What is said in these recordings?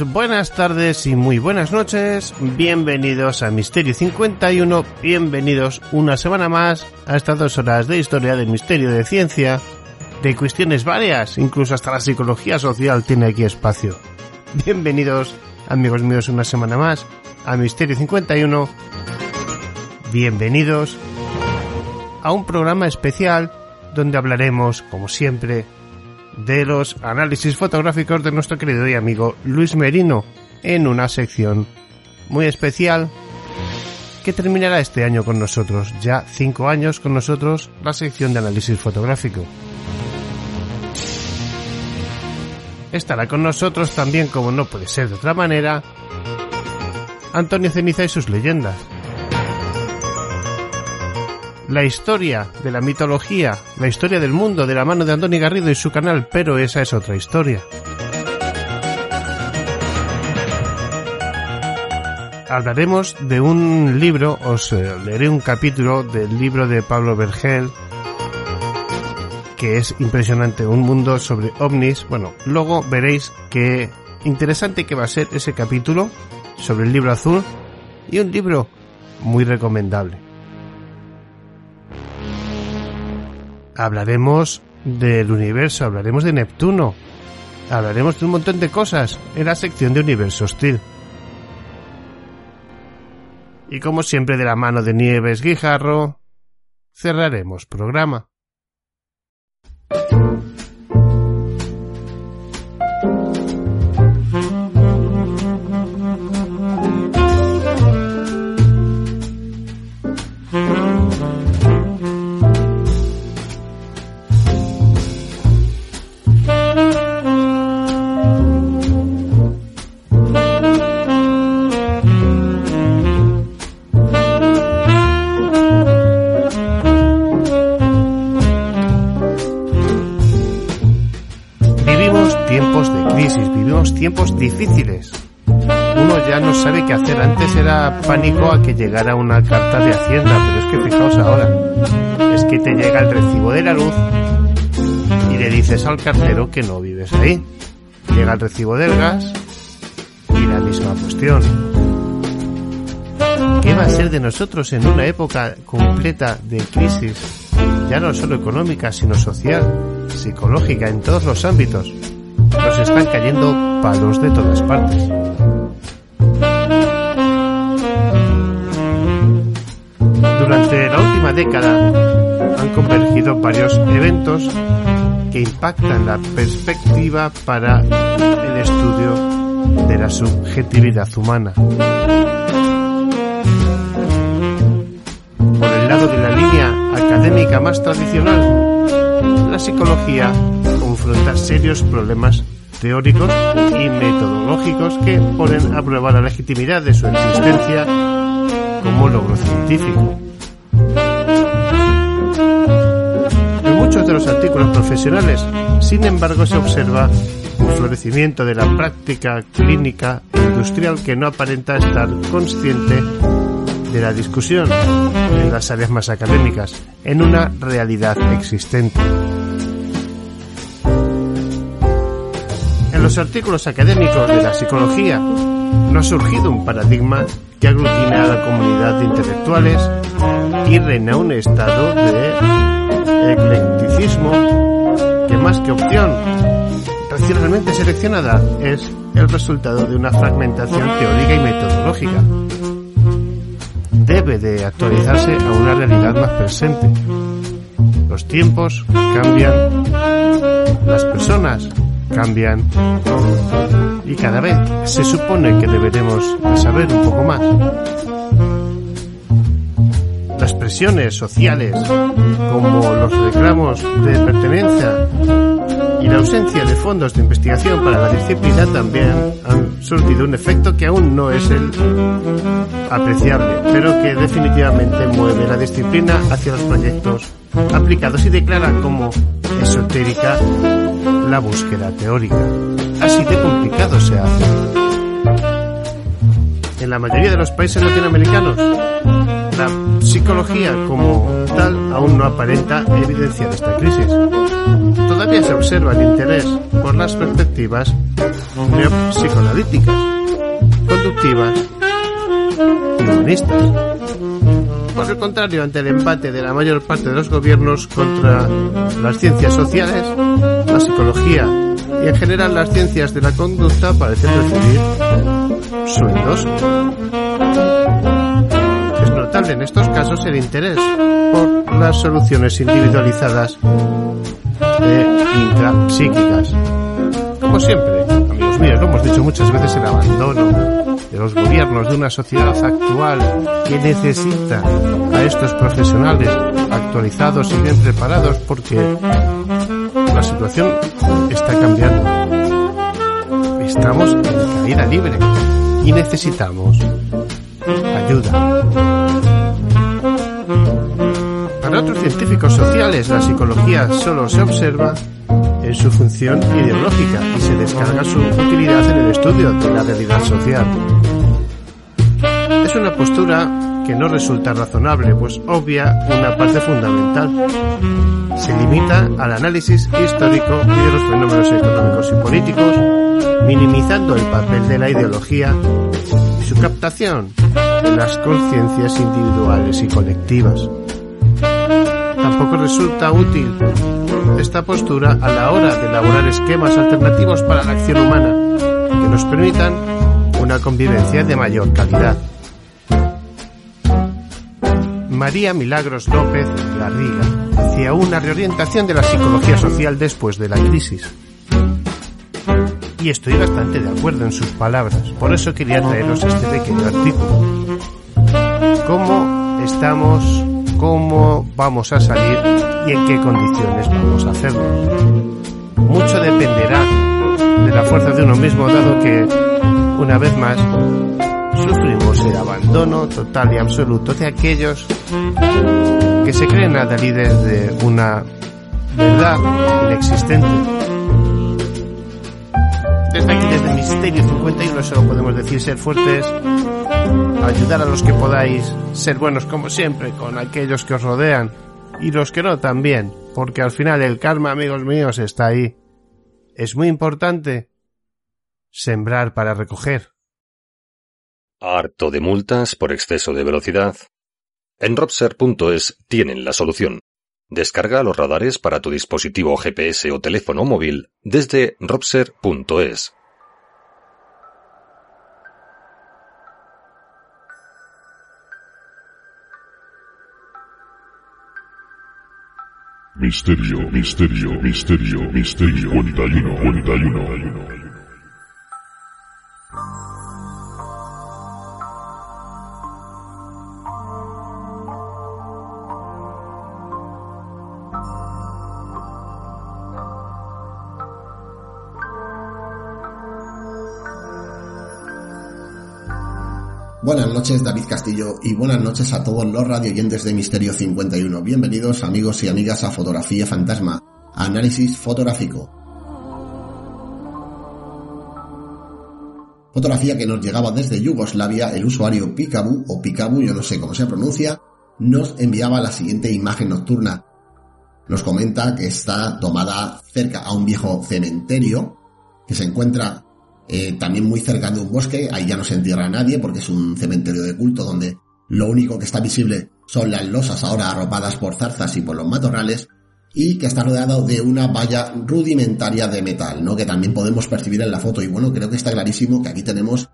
Buenas tardes y muy buenas noches. Bienvenidos a Misterio 51. Bienvenidos una semana más a estas dos horas de historia del misterio de ciencia, de cuestiones varias, incluso hasta la psicología social tiene aquí espacio. Bienvenidos, amigos míos, una semana más a Misterio 51. Bienvenidos a un programa especial donde hablaremos, como siempre, de los análisis fotográficos de nuestro querido y amigo Luis Merino en una sección muy especial que terminará este año con nosotros, ya cinco años con nosotros, la sección de análisis fotográfico. Estará con nosotros también, como no puede ser de otra manera, Antonio Ceniza y sus leyendas la historia de la mitología, la historia del mundo de la mano de Andoni Garrido y su canal, pero esa es otra historia. Hablaremos de un libro, os eh, leeré un capítulo del libro de Pablo Vergel, que es impresionante, un mundo sobre ovnis. Bueno, luego veréis qué interesante que va a ser ese capítulo sobre el libro azul y un libro muy recomendable. Hablaremos del universo, hablaremos de Neptuno, hablaremos de un montón de cosas en la sección de Universo Hostil. Y como siempre de la mano de Nieves Guijarro, cerraremos programa. Tiempos difíciles. Uno ya no sabe qué hacer. Antes era pánico a que llegara una carta de Hacienda, pero es que fijaos ahora. Es que te llega el recibo de la luz y le dices al cartero que no vives ahí. Llega el recibo del gas y la misma cuestión. ¿Qué va a ser de nosotros en una época completa de crisis, ya no solo económica, sino social, psicológica, en todos los ámbitos? Nos están cayendo palos de todas partes. Durante la última década han convergido varios eventos que impactan la perspectiva para el estudio de la subjetividad humana. Por el lado de la línea académica más tradicional, la psicología confronta serios problemas teóricos y metodológicos que ponen a prueba la legitimidad de su existencia como logro científico. En muchos de los artículos profesionales, sin embargo, se observa un florecimiento de la práctica clínica industrial que no aparenta estar consciente de la discusión en las áreas más académicas, en una realidad existente. Los artículos académicos de la psicología no ha surgido un paradigma que aglutine a la comunidad de intelectuales y reina un estado de eclecticismo que más que opción racionalmente seleccionada es el resultado de una fragmentación teórica y metodológica. Debe de actualizarse a una realidad más presente. Los tiempos cambian, las personas cambian y cada vez se supone que deberemos saber un poco más. las presiones sociales, como los reclamos de pertenencia y la ausencia de fondos de investigación para la disciplina también han surtido un efecto que aún no es el apreciable, pero que definitivamente mueve la disciplina hacia los proyectos aplicados y declara como esotérica la búsqueda teórica. Así de complicado se hace. En la mayoría de los países latinoamericanos, la psicología como tal aún no aparenta evidenciar esta crisis. Todavía se observa el interés por las perspectivas psicoanalíticas, conductivas y humanistas. El contrario, ante el empate de la mayor parte de los gobiernos contra las ciencias sociales, la psicología y en general las ciencias de la conducta parecen recibir sueldos notable en estos casos el interés por las soluciones individualizadas e intrapsíquicas. Como siempre, amigos míos, lo hemos dicho muchas veces, el abandono de los gobiernos de una sociedad actual que necesita a estos profesionales actualizados y bien preparados porque la situación está cambiando. Estamos en caída libre y necesitamos ayuda. Para otros científicos sociales, la psicología solo se observa en su función ideológica y se descarga su utilidad en el estudio de la realidad social. Es una postura que no resulta razonable, pues obvia una parte fundamental. Se limita al análisis histórico de los fenómenos económicos y políticos, minimizando el papel de la ideología y su captación en las conciencias individuales y colectivas. Tampoco resulta útil esta postura a la hora de elaborar esquemas alternativos para la acción humana que nos permitan una convivencia de mayor calidad. María Milagros López Garriga hacia una reorientación de la psicología social después de la crisis. Y estoy bastante de acuerdo en sus palabras, por eso quería traeros este pequeño artículo. ¿Cómo estamos cómo vamos a salir y en qué condiciones vamos a hacerlo. Mucho dependerá de la fuerza de uno mismo, dado que, una vez más, sufrimos el abandono total y absoluto de aquellos que se creen adalides de una verdad inexistente. Desde aquí, desde Misterio 51, solo podemos decir ser fuertes, ayudar a los que podáis, ser buenos como siempre con aquellos que os rodean y los que no también, porque al final el karma, amigos míos, está ahí. Es muy importante sembrar para recoger. ¿Harto de multas por exceso de velocidad? En Robser.es tienen la solución. Descarga los radares para tu dispositivo GPS o teléfono móvil desde Robser.es. Misterio, misterio, misterio, misterio, 41, 41. Buenas noches, David Castillo, y buenas noches a todos los radioyentes de Misterio 51. Bienvenidos, amigos y amigas, a Fotografía Fantasma, análisis fotográfico. Fotografía que nos llegaba desde Yugoslavia, el usuario Pikabu, o Pikabu, yo no sé cómo se pronuncia, nos enviaba la siguiente imagen nocturna. Nos comenta que está tomada cerca a un viejo cementerio, que se encuentra eh, también muy cerca de un bosque, ahí ya no se entierra a nadie porque es un cementerio de culto donde lo único que está visible son las losas ahora arropadas por zarzas y por los matorrales y que está rodeado de una valla rudimentaria de metal, ¿no? Que también podemos percibir en la foto y bueno, creo que está clarísimo que aquí tenemos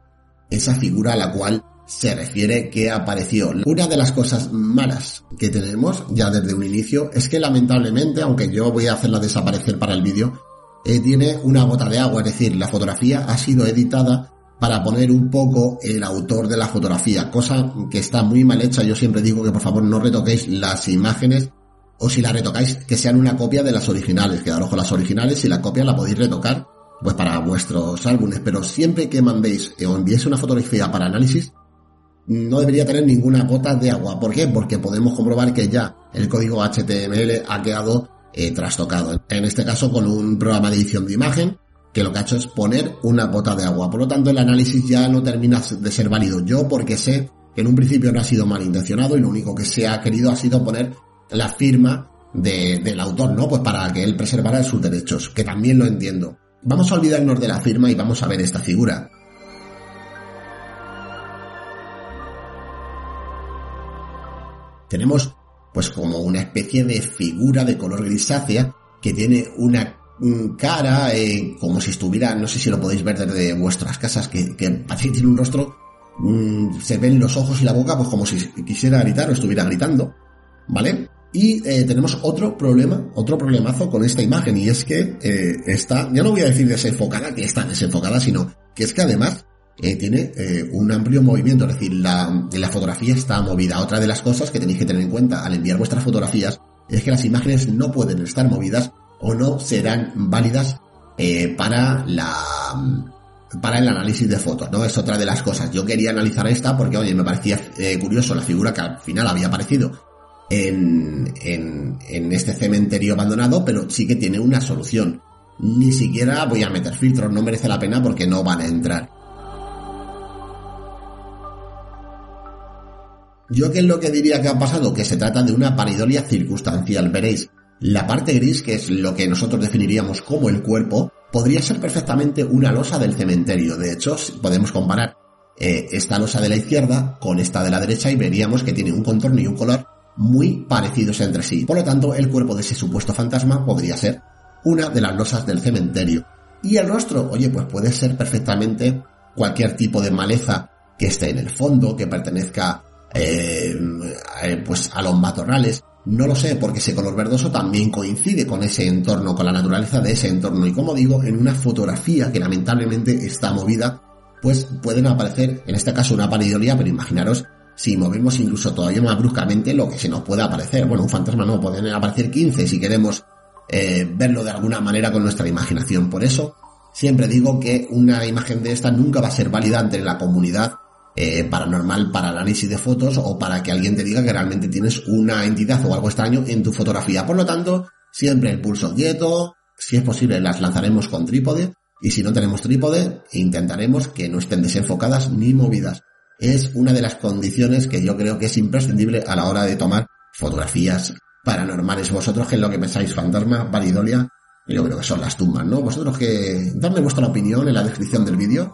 esa figura a la cual se refiere que apareció. Una de las cosas malas que tenemos ya desde un inicio es que lamentablemente, aunque yo voy a hacerla desaparecer para el vídeo, eh, tiene una gota de agua, es decir, la fotografía ha sido editada para poner un poco el autor de la fotografía, cosa que está muy mal hecha. Yo siempre digo que por favor no retoquéis las imágenes o si las retocáis que sean una copia de las originales, quedaros con las originales y la copia la podéis retocar pues para vuestros álbumes, pero siempre que mandéis o enviéis una fotografía para análisis, no debería tener ninguna gota de agua. ¿Por qué? Porque podemos comprobar que ya el código HTML ha quedado eh, trastocado. En este caso con un programa de edición de imagen que lo que ha hecho es poner una gota de agua. Por lo tanto, el análisis ya no termina de ser válido. Yo porque sé que en un principio no ha sido malintencionado y lo único que se ha querido ha sido poner la firma del autor, ¿no? Pues para que él preservara sus derechos, que también lo entiendo. Vamos a olvidarnos de la firma y vamos a ver esta figura. Tenemos pues como una especie de figura de color grisácea que tiene una cara eh, como si estuviera, no sé si lo podéis ver desde vuestras casas, que, que parece que tiene un rostro, mm, se ven los ojos y la boca pues como si quisiera gritar o estuviera gritando, ¿vale? Y eh, tenemos otro problema, otro problemazo con esta imagen y es que eh, está, ya no voy a decir desenfocada, que está desenfocada, sino que es que además eh, tiene eh, un amplio movimiento, es decir, la, fotografía está movida. Otra de las cosas que tenéis que tener en cuenta al enviar vuestras fotografías es que las imágenes no pueden estar movidas o no serán válidas eh, para la para el análisis de fotos, ¿no? Es otra de las cosas. Yo quería analizar esta porque, oye, me parecía curioso la figura que al final había aparecido en, en, en este cementerio abandonado, pero sí que tiene una solución. Ni siquiera voy a meter filtros, no merece la pena porque no van a entrar. Yo qué es lo que diría que ha pasado, que se trata de una paridolia circunstancial. Veréis, la parte gris, que es lo que nosotros definiríamos como el cuerpo, podría ser perfectamente una losa del cementerio. De hecho, podemos comparar eh, esta losa de la izquierda con esta de la derecha y veríamos que tiene un contorno y un color muy parecidos entre sí. Por lo tanto, el cuerpo de ese supuesto fantasma podría ser una de las losas del cementerio. Y el rostro, oye, pues puede ser perfectamente cualquier tipo de maleza que esté en el fondo, que pertenezca eh, eh, pues a los matorrales. No lo sé, porque ese color verdoso también coincide con ese entorno, con la naturaleza de ese entorno. Y como digo, en una fotografía que lamentablemente está movida, pues pueden aparecer, en este caso una paridolia, pero imaginaros si movemos incluso todavía más bruscamente lo que se nos puede aparecer. Bueno, un fantasma no, pueden aparecer 15 si queremos eh, verlo de alguna manera con nuestra imaginación. Por eso, siempre digo que una imagen de esta nunca va a ser válida entre la comunidad eh, paranormal para análisis de fotos o para que alguien te diga que realmente tienes una entidad o algo extraño en tu fotografía. Por lo tanto, siempre el pulso quieto, si es posible las lanzaremos con trípode y si no tenemos trípode, intentaremos que no estén desenfocadas ni movidas. Es una de las condiciones que yo creo que es imprescindible a la hora de tomar fotografías paranormales. Vosotros, ¿qué es lo que pensáis? Fantasma, validolia, yo creo que son las tumbas, ¿no? Vosotros que dadme vuestra opinión en la descripción del vídeo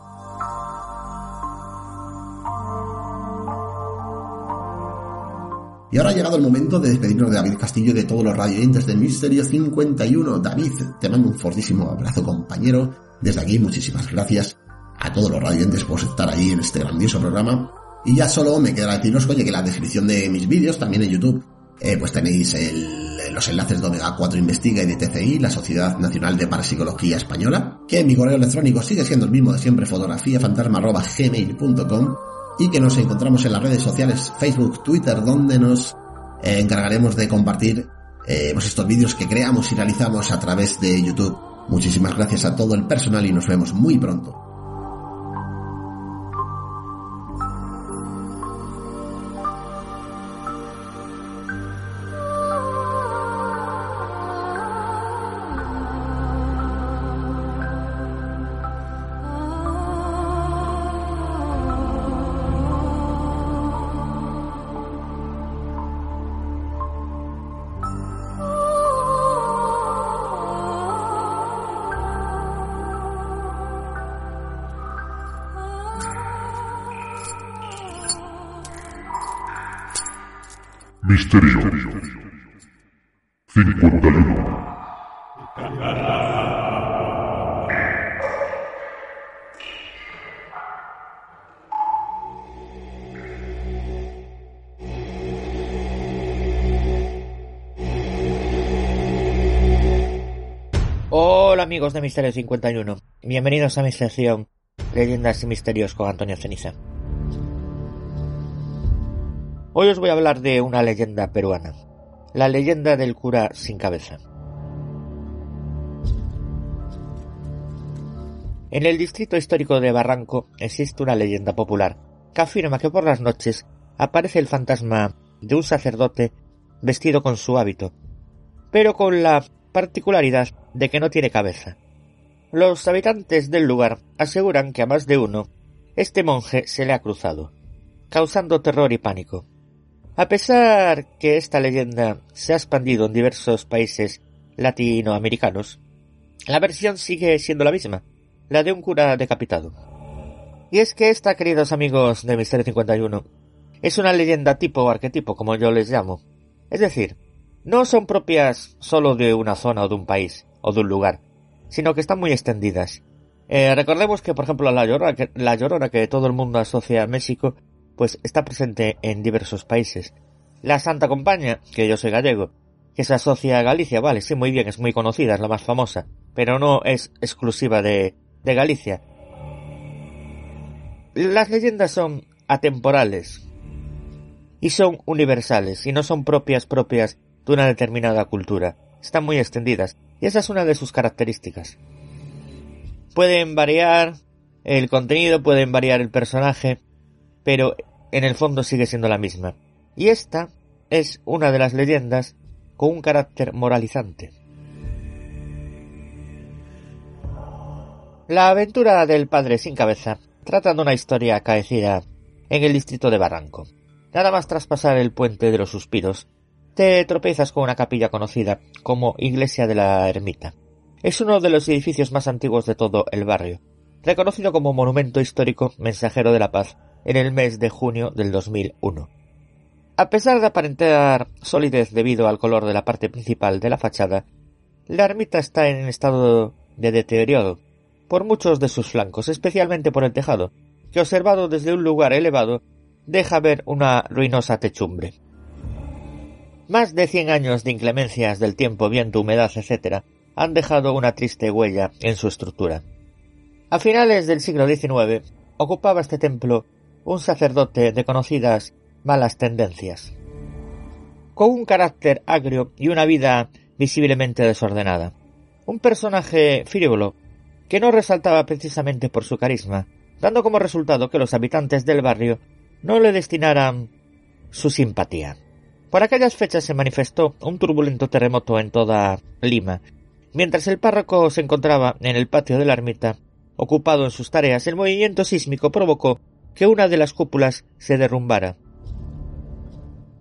Y ahora ha llegado el momento de despedirnos de David Castillo de todos los radioyentes de Misterio 51. David, te mando un fortísimo abrazo, compañero. Desde aquí, muchísimas gracias a todos los radioyentes por estar ahí en este grandioso programa. Y ya solo me queda deciros, oye, que en la descripción de mis vídeos, también en YouTube, eh, pues tenéis los enlaces de Omega 4 Investiga y de TCI, la Sociedad Nacional de Parapsicología Española, que mi correo electrónico sigue siendo el mismo de siempre, fotografiafantasma.gmail.com y que nos encontramos en las redes sociales Facebook, Twitter, donde nos eh, encargaremos de compartir eh, pues estos vídeos que creamos y realizamos a través de YouTube. Muchísimas gracias a todo el personal y nos vemos muy pronto. Misterio. 51 Hola amigos de Misterio 51, bienvenidos a mi sección leyendas y misterios con Antonio Ceniza. Hoy os voy a hablar de una leyenda peruana, la leyenda del cura sin cabeza. En el distrito histórico de Barranco existe una leyenda popular que afirma que por las noches aparece el fantasma de un sacerdote vestido con su hábito, pero con la particularidad de que no tiene cabeza. Los habitantes del lugar aseguran que a más de uno este monje se le ha cruzado, causando terror y pánico. A pesar que esta leyenda se ha expandido en diversos países latinoamericanos, la versión sigue siendo la misma, la de un cura decapitado. Y es que esta, queridos amigos de Misterio 51, es una leyenda tipo o arquetipo, como yo les llamo. Es decir, no son propias solo de una zona o de un país o de un lugar, sino que están muy extendidas. Eh, recordemos que, por ejemplo, la llorona, que, la llorona que todo el mundo asocia a México, pues está presente en diversos países. La Santa Compaña, que yo soy gallego, que se asocia a Galicia, vale, sí, muy bien, es muy conocida, es la más famosa, pero no es exclusiva de, de Galicia. Las leyendas son atemporales y son universales y no son propias propias de una determinada cultura. Están muy extendidas y esa es una de sus características. Pueden variar el contenido, pueden variar el personaje, pero en el fondo sigue siendo la misma. Y esta es una de las leyendas con un carácter moralizante. La aventura del padre sin cabeza trata de una historia acaecida en el distrito de Barranco. Nada más traspasar el puente de los suspiros, te tropezas con una capilla conocida como Iglesia de la Ermita. Es uno de los edificios más antiguos de todo el barrio, reconocido como monumento histórico mensajero de la paz en el mes de junio del 2001. A pesar de aparentar solidez debido al color de la parte principal de la fachada, la ermita está en estado de deterioro por muchos de sus flancos, especialmente por el tejado, que observado desde un lugar elevado deja ver una ruinosa techumbre. Más de cien años de inclemencias del tiempo, viento, humedad, etc., han dejado una triste huella en su estructura. A finales del siglo XIX ocupaba este templo un sacerdote de conocidas malas tendencias, con un carácter agrio y una vida visiblemente desordenada. Un personaje frívolo que no resaltaba precisamente por su carisma, dando como resultado que los habitantes del barrio no le destinaran su simpatía. Por aquellas fechas se manifestó un turbulento terremoto en toda Lima. Mientras el párroco se encontraba en el patio de la ermita, ocupado en sus tareas, el movimiento sísmico provocó que una de las cúpulas se derrumbara.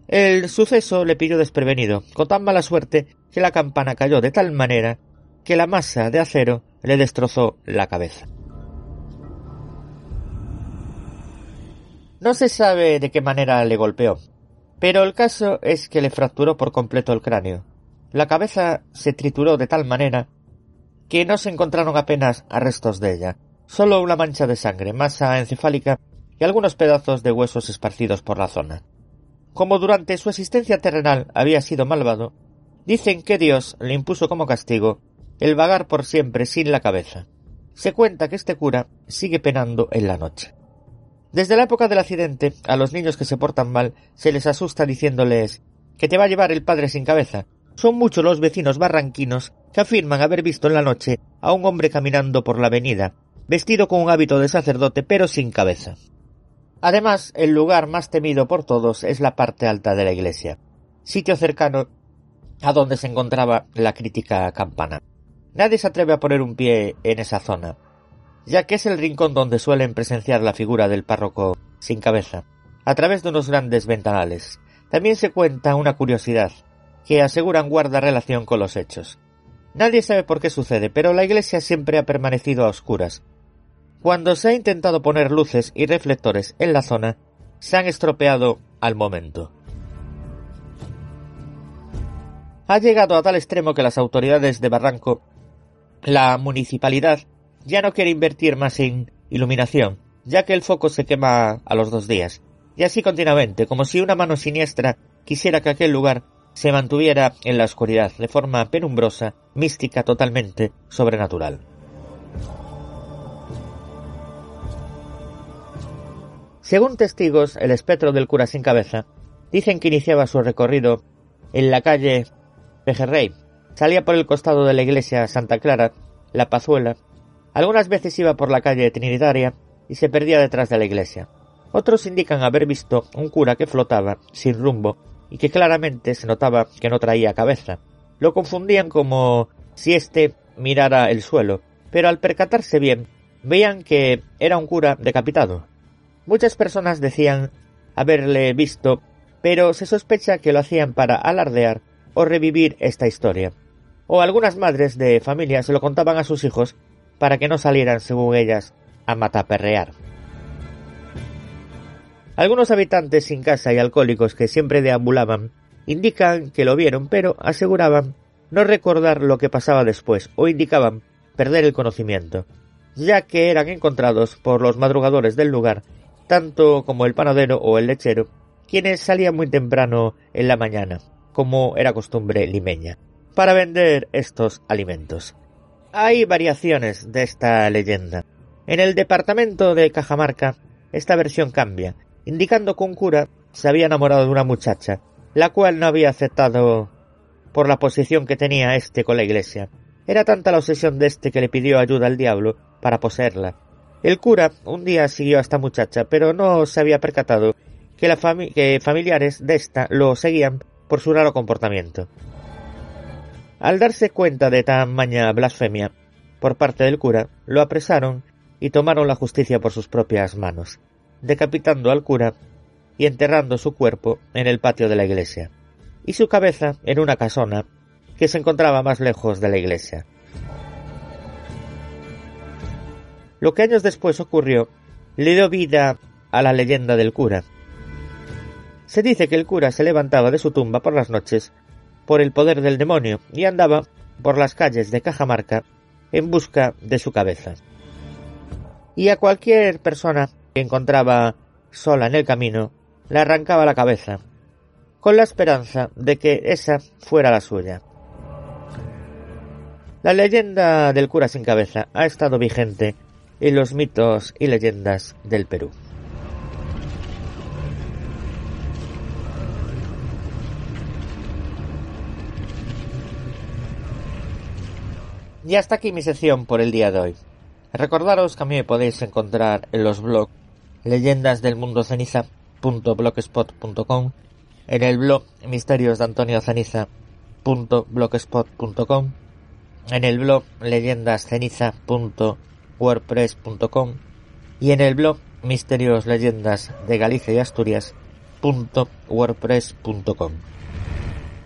El suceso le pilló desprevenido, con tan mala suerte que la campana cayó de tal manera que la masa de acero le destrozó la cabeza. No se sabe de qué manera le golpeó, pero el caso es que le fracturó por completo el cráneo. La cabeza se trituró de tal manera que no se encontraron apenas restos de ella, solo una mancha de sangre, masa encefálica y algunos pedazos de huesos esparcidos por la zona. Como durante su existencia terrenal había sido malvado, dicen que Dios le impuso como castigo el vagar por siempre sin la cabeza. Se cuenta que este cura sigue penando en la noche. Desde la época del accidente, a los niños que se portan mal se les asusta diciéndoles que te va a llevar el padre sin cabeza. Son muchos los vecinos barranquinos que afirman haber visto en la noche a un hombre caminando por la avenida, vestido con un hábito de sacerdote pero sin cabeza. Además, el lugar más temido por todos es la parte alta de la iglesia, sitio cercano a donde se encontraba la crítica campana. Nadie se atreve a poner un pie en esa zona, ya que es el rincón donde suelen presenciar la figura del párroco sin cabeza, a través de unos grandes ventanales. También se cuenta una curiosidad, que aseguran guarda relación con los hechos. Nadie sabe por qué sucede, pero la iglesia siempre ha permanecido a oscuras. Cuando se ha intentado poner luces y reflectores en la zona, se han estropeado al momento. Ha llegado a tal extremo que las autoridades de Barranco, la municipalidad ya no quiere invertir más en iluminación, ya que el foco se quema a los dos días. Y así continuamente, como si una mano siniestra quisiera que aquel lugar se mantuviera en la oscuridad de forma penumbrosa, mística totalmente sobrenatural. Según testigos, el espectro del cura sin cabeza dicen que iniciaba su recorrido en la calle Pejerrey. Salía por el costado de la iglesia Santa Clara, La Pazuela. Algunas veces iba por la calle Trinitaria y se perdía detrás de la iglesia. Otros indican haber visto un cura que flotaba, sin rumbo, y que claramente se notaba que no traía cabeza. Lo confundían como si éste mirara el suelo, pero al percatarse bien, veían que era un cura decapitado. Muchas personas decían haberle visto, pero se sospecha que lo hacían para alardear o revivir esta historia. O algunas madres de familia se lo contaban a sus hijos para que no salieran, según ellas, a mataperrear. Algunos habitantes sin casa y alcohólicos que siempre deambulaban indican que lo vieron, pero aseguraban no recordar lo que pasaba después o indicaban perder el conocimiento, ya que eran encontrados por los madrugadores del lugar, tanto como el panadero o el lechero, quienes salían muy temprano en la mañana, como era costumbre limeña, para vender estos alimentos. Hay variaciones de esta leyenda. En el departamento de Cajamarca, esta versión cambia, indicando que un cura se había enamorado de una muchacha, la cual no había aceptado por la posición que tenía éste con la iglesia. Era tanta la obsesión de éste que le pidió ayuda al diablo para poseerla. El cura un día siguió a esta muchacha, pero no se había percatado que, la familiares de ésta lo seguían por su raro comportamiento. Al darse cuenta de tan maña blasfemia por parte del cura, lo apresaron y tomaron la justicia por sus propias manos, decapitando al cura y enterrando su cuerpo en el patio de la iglesia y su cabeza en una casona que se encontraba más lejos de la iglesia. Lo que años después ocurrió le dio vida a la leyenda del cura. Se dice que el cura se levantaba de su tumba por las noches por el poder del demonio y andaba por las calles de Cajamarca en busca de su cabeza. Y a cualquier persona que encontraba sola en el camino le arrancaba la cabeza con la esperanza de que esa fuera la suya. La leyenda del cura sin cabeza ha estado vigente en los mitos y leyendas del Perú. Y hasta aquí mi sección por el día de hoy. Recordaros que a mí me podéis encontrar en los blogs leyendasdelmundoceniza.blogspot.com en el blog misterios de Antonio Ceniza.blogspot.com, en el blog leyendasceniza.wordpress.com y en el blog misterios leyendas de Galicia y Asturias.wordpress.com.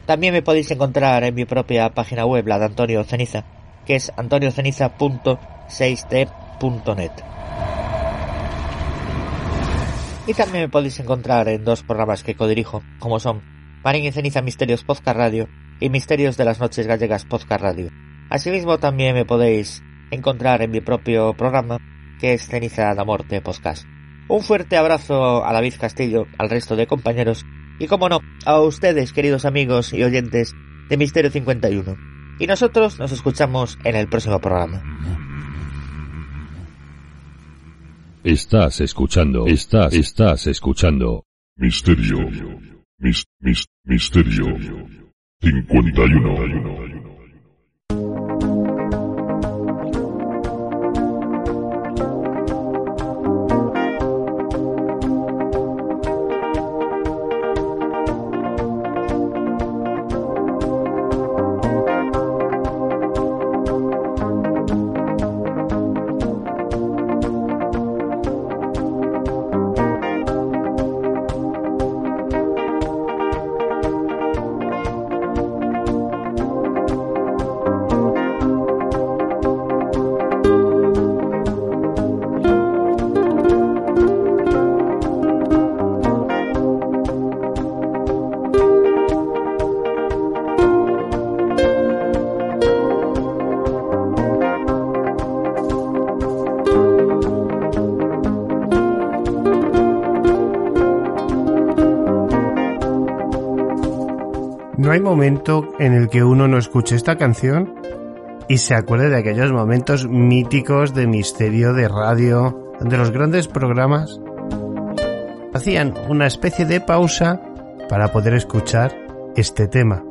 También me podéis encontrar en mi propia página web, la de Antonio Ceniza, que es antonioceniza.6t.net. Y también me podéis encontrar en dos programas que codirijo, como son Marín y Ceniza Misterios Podcast Radio y Misterios de las Noches Gallegas Podcast Radio. Asimismo también me podéis encontrar en mi propio programa, que es Ceniza la Morte Podcast. Un fuerte abrazo a David Castillo, al resto de compañeros y como no, a ustedes queridos amigos y oyentes de Misterio 51. Y nosotros nos escuchamos en el próximo programa. Estás escuchando, estás, estás escuchando. Misterio. Mis, mis, misterio. 51. En el que uno no escuche esta canción y se acuerde de aquellos momentos míticos de misterio de radio, de los grandes programas hacían una especie de pausa para poder escuchar este tema.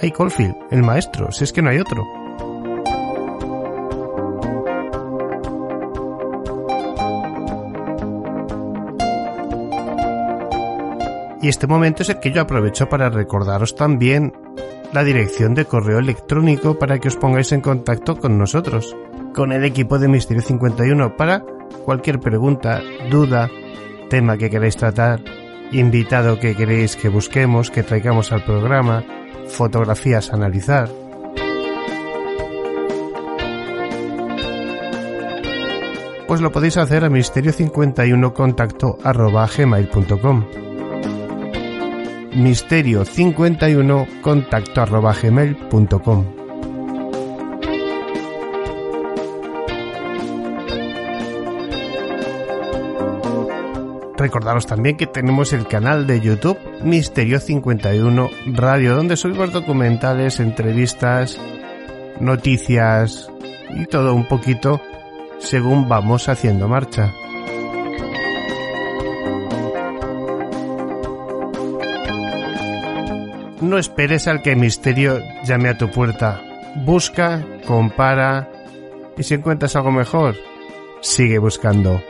Ay, Colfield, el maestro, si es que no hay otro. Y este momento es el que yo aprovecho para recordaros también la dirección de correo electrónico para que os pongáis en contacto con nosotros, con el equipo de Misterio 51 para cualquier pregunta, duda, tema que queréis tratar, invitado que queréis que busquemos, que traigamos al programa, fotografías a analizar. Pues lo podéis hacer a misterio51 contacto gmail.com misterio51 contacto arroba gmail.com Recordaros también que tenemos el canal de YouTube Misterio 51 Radio, donde subimos documentales, entrevistas, noticias y todo un poquito según vamos haciendo marcha. No esperes al que el misterio llame a tu puerta. Busca, compara y si encuentras algo mejor, sigue buscando.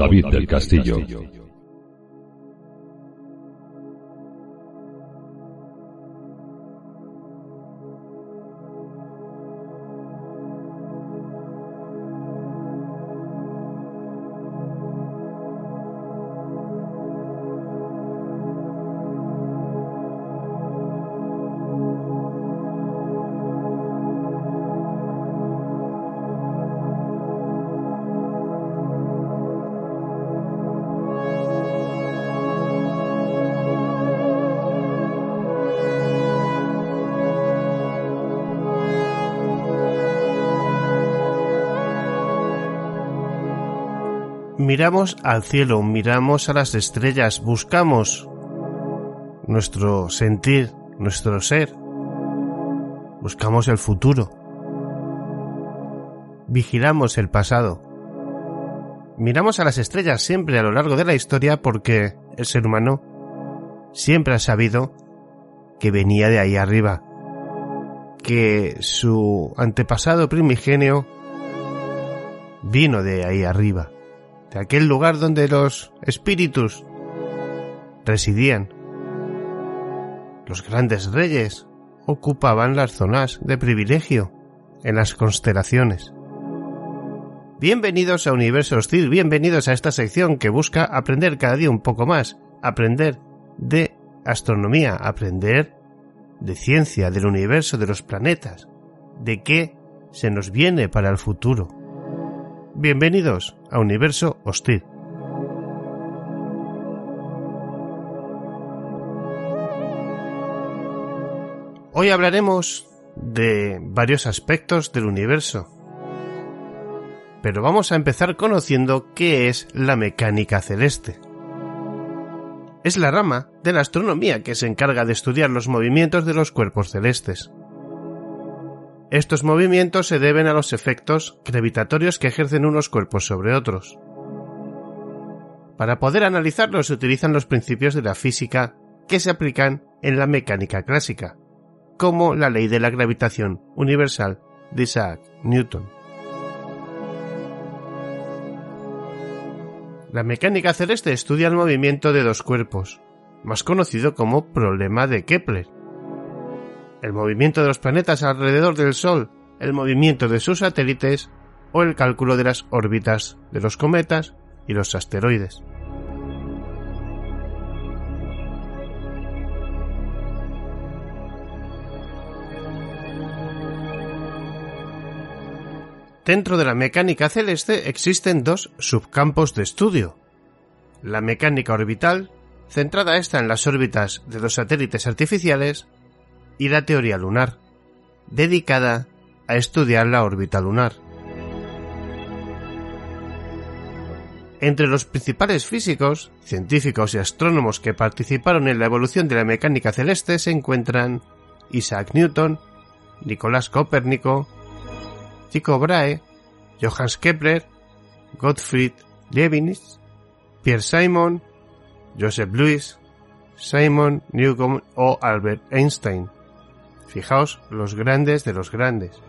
David del Castillo. Miramos al cielo, miramos a las estrellas, buscamos nuestro sentir, nuestro ser, buscamos el futuro, vigilamos el pasado. Miramos a las estrellas siempre a lo largo de la historia porque el ser humano siempre ha sabido que venía de ahí arriba, que su antepasado primigenio vino de ahí arriba de aquel lugar donde los espíritus residían. Los grandes reyes ocupaban las zonas de privilegio en las constelaciones. Bienvenidos a Universo Hostil, bienvenidos a esta sección que busca aprender cada día un poco más, aprender de astronomía, aprender de ciencia del universo de los planetas, de qué se nos viene para el futuro. Bienvenidos a Universo Hostil. Hoy hablaremos de varios aspectos del universo. Pero vamos a empezar conociendo qué es la mecánica celeste. Es la rama de la astronomía que se encarga de estudiar los movimientos de los cuerpos celestes. Estos movimientos se deben a los efectos gravitatorios que ejercen unos cuerpos sobre otros. Para poder analizarlos se utilizan los principios de la física que se aplican en la mecánica clásica, como la ley de la gravitación universal de Isaac Newton. La mecánica celeste estudia el movimiento de dos cuerpos, más conocido como problema de Kepler. El movimiento de los planetas alrededor del Sol, el movimiento de sus satélites o el cálculo de las órbitas de los cometas y los asteroides. Dentro de la mecánica celeste existen dos subcampos de estudio. La mecánica orbital, centrada esta en las órbitas de los satélites artificiales, y la teoría lunar, dedicada a estudiar la órbita lunar. Entre los principales físicos, científicos y astrónomos que participaron en la evolución de la mecánica celeste se encuentran Isaac Newton, Nicolás Copérnico, Tycho Brahe, Johannes Kepler, Gottfried Leibniz, Pierre Simon, Joseph Louis, Simon Newcomb o Albert Einstein. Fijaos los grandes de los grandes.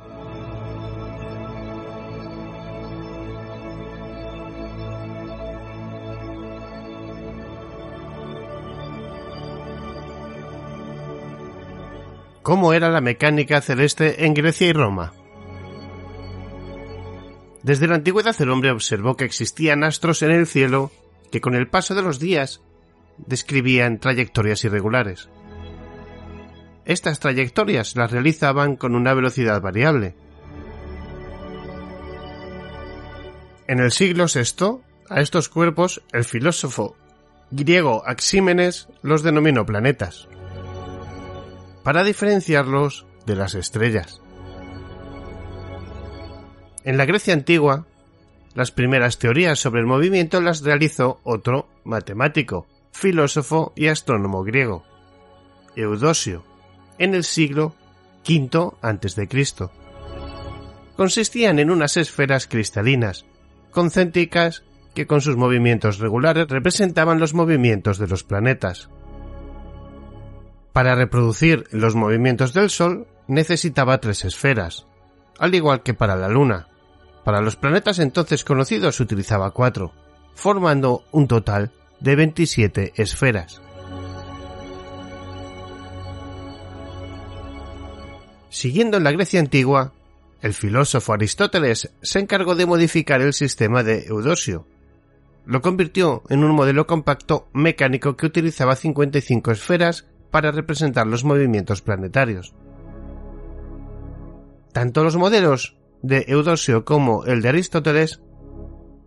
¿Cómo era la mecánica celeste en Grecia y Roma? Desde la antigüedad el hombre observó que existían astros en el cielo que con el paso de los días describían trayectorias irregulares. Estas trayectorias las realizaban con una velocidad variable. En el siglo VI, a estos cuerpos el filósofo griego Axímenes los denominó planetas, para diferenciarlos de las estrellas. En la Grecia antigua, las primeras teorías sobre el movimiento las realizó otro matemático, filósofo y astrónomo griego, Eudosio, en el siglo V a.C. Consistían en unas esferas cristalinas, concéntricas, que con sus movimientos regulares representaban los movimientos de los planetas. Para reproducir los movimientos del Sol necesitaba tres esferas, al igual que para la Luna, para los planetas entonces conocidos utilizaba cuatro, formando un total de 27 esferas. Siguiendo en la Grecia antigua, el filósofo Aristóteles se encargó de modificar el sistema de Eudosio. Lo convirtió en un modelo compacto mecánico que utilizaba 55 esferas para representar los movimientos planetarios. Tanto los modelos de Eudosio como el de Aristóteles,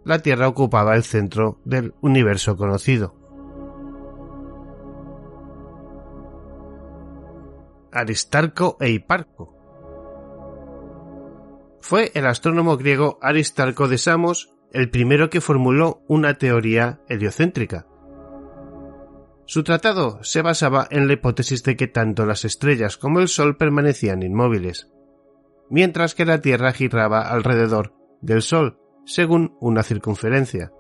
la Tierra ocupaba el centro del universo conocido. Aristarco e Hiparco. Fue el astrónomo griego Aristarco de Samos el primero que formuló una teoría heliocéntrica. Su tratado se basaba en la hipótesis de que tanto las estrellas como el Sol permanecían inmóviles, mientras que la Tierra giraba alrededor del Sol según una circunferencia,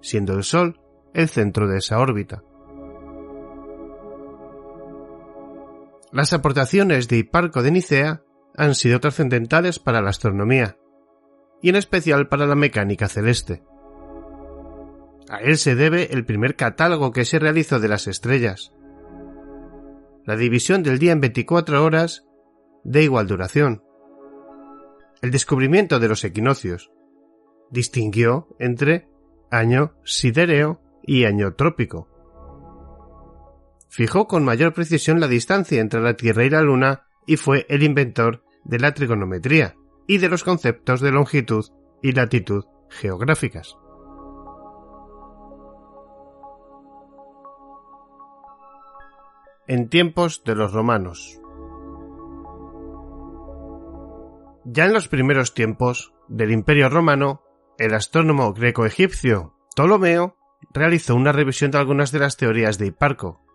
siendo el Sol el centro de esa órbita. Las aportaciones de Hiparco de Nicea han sido trascendentales para la astronomía, y en especial para la mecánica celeste. A él se debe el primer catálogo que se realizó de las estrellas, la división del día en 24 horas de igual duración. El descubrimiento de los equinoccios distinguió entre año sidereo y año trópico. Fijó con mayor precisión la distancia entre la Tierra y la Luna y fue el inventor de la trigonometría y de los conceptos de longitud y latitud geográficas. En tiempos de los romanos. Ya en los primeros tiempos del Imperio Romano, el astrónomo greco-egipcio Ptolomeo realizó una revisión de algunas de las teorías de Hiparco,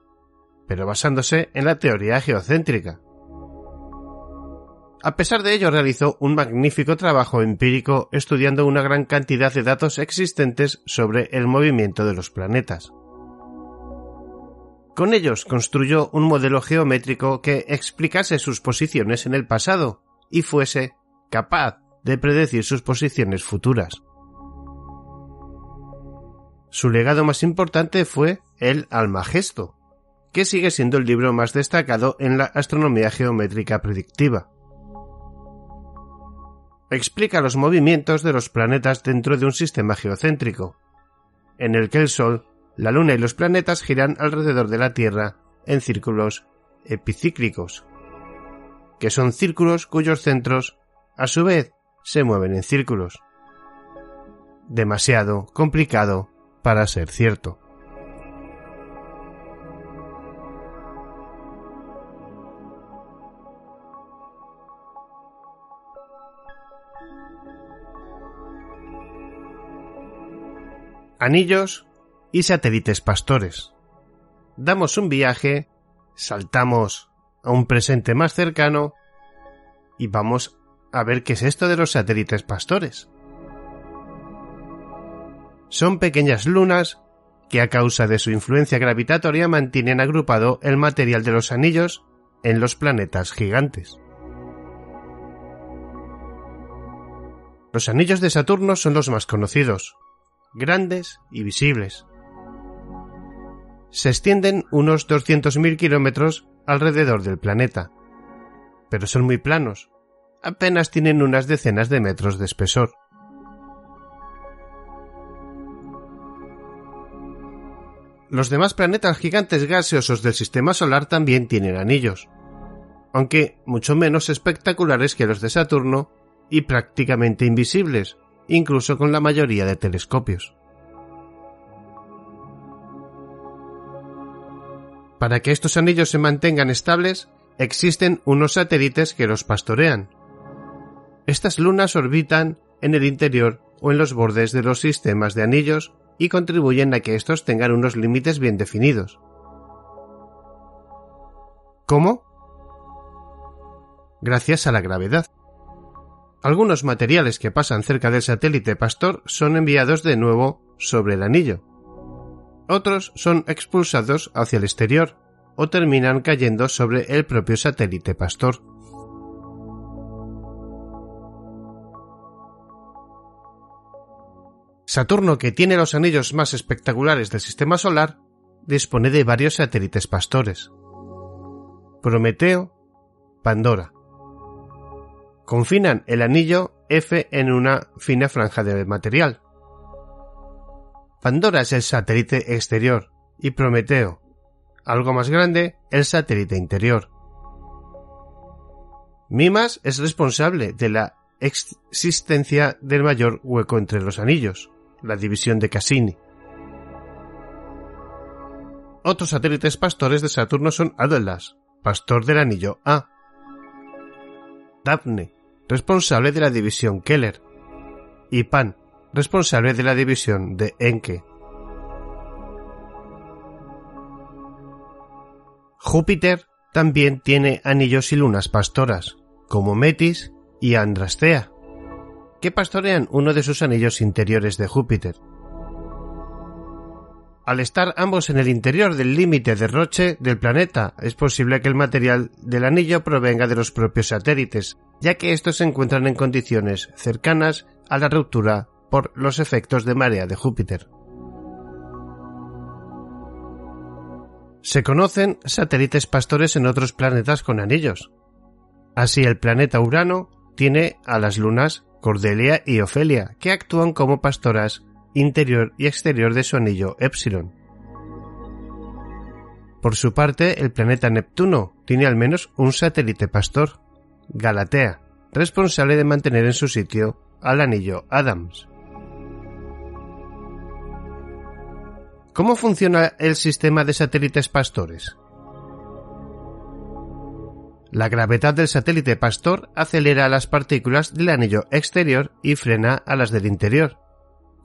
pero basándose en la teoría geocéntrica. A pesar de ello, realizó un magnífico trabajo empírico estudiando una gran cantidad de datos existentes sobre el movimiento de los planetas. Con ellos construyó un modelo geométrico que explicase sus posiciones en el pasado y fuese capaz de predecir sus posiciones futuras. Su legado más importante fue el Almagesto, que sigue siendo el libro más destacado en la astronomía geométrica predictiva. Explica los movimientos de los planetas dentro de un sistema geocéntrico, en el que el Sol, la Luna y los planetas giran alrededor de la Tierra en círculos epicíclicos, que son círculos cuyos centros a su vez, se mueven en círculos. Demasiado complicado para ser cierto. Anillos y satélites pastores. Damos un viaje, saltamos a un presente más cercano y vamos a ver qué es esto de los satélites pastores. Son pequeñas lunas que a causa de su influencia gravitatoria mantienen agrupado el material de los anillos en los planetas gigantes. Los anillos de Saturno son los más conocidos, grandes y visibles. Se extienden unos 200.000 kilómetros alrededor del planeta, pero son muy planos, apenas tienen unas decenas de metros de espesor. Los demás planetas gigantes gaseosos del sistema solar también tienen anillos, aunque mucho menos espectaculares que los de Saturno y prácticamente invisibles, incluso con la mayoría de telescopios. Para que estos anillos se mantengan estables, existen unos satélites que los pastorean, estas lunas orbitan en el interior o en los bordes de los sistemas de anillos y contribuyen a que estos tengan unos límites bien definidos. ¿Cómo? Gracias a la gravedad. Algunos materiales que pasan cerca del satélite Pastor son enviados de nuevo sobre el anillo. Otros son expulsados hacia el exterior o terminan cayendo sobre el propio satélite Pastor. Saturno, que tiene los anillos más espectaculares del sistema solar, dispone de varios satélites pastores. Prometeo, Pandora. Confinan el anillo F en una fina franja de material. Pandora es el satélite exterior y Prometeo, algo más grande, el satélite interior. Mimas es responsable de la existencia del mayor hueco entre los anillos la división de Cassini. Otros satélites pastores de Saturno son Adolas, pastor del anillo A, Daphne, responsable de la división Keller, y Pan, responsable de la división de Enke. Júpiter también tiene anillos y lunas pastoras, como Metis y Andrastea que pastorean uno de sus anillos interiores de Júpiter. Al estar ambos en el interior del límite de Roche del planeta, es posible que el material del anillo provenga de los propios satélites, ya que estos se encuentran en condiciones cercanas a la ruptura por los efectos de marea de Júpiter. Se conocen satélites pastores en otros planetas con anillos. Así el planeta Urano tiene a las lunas Cordelia y Ofelia, que actúan como pastoras interior y exterior de su anillo Epsilon. Por su parte, el planeta Neptuno tiene al menos un satélite pastor, Galatea, responsable de mantener en su sitio al anillo Adams. ¿Cómo funciona el sistema de satélites pastores? La gravedad del satélite pastor acelera las partículas del anillo exterior y frena a las del interior,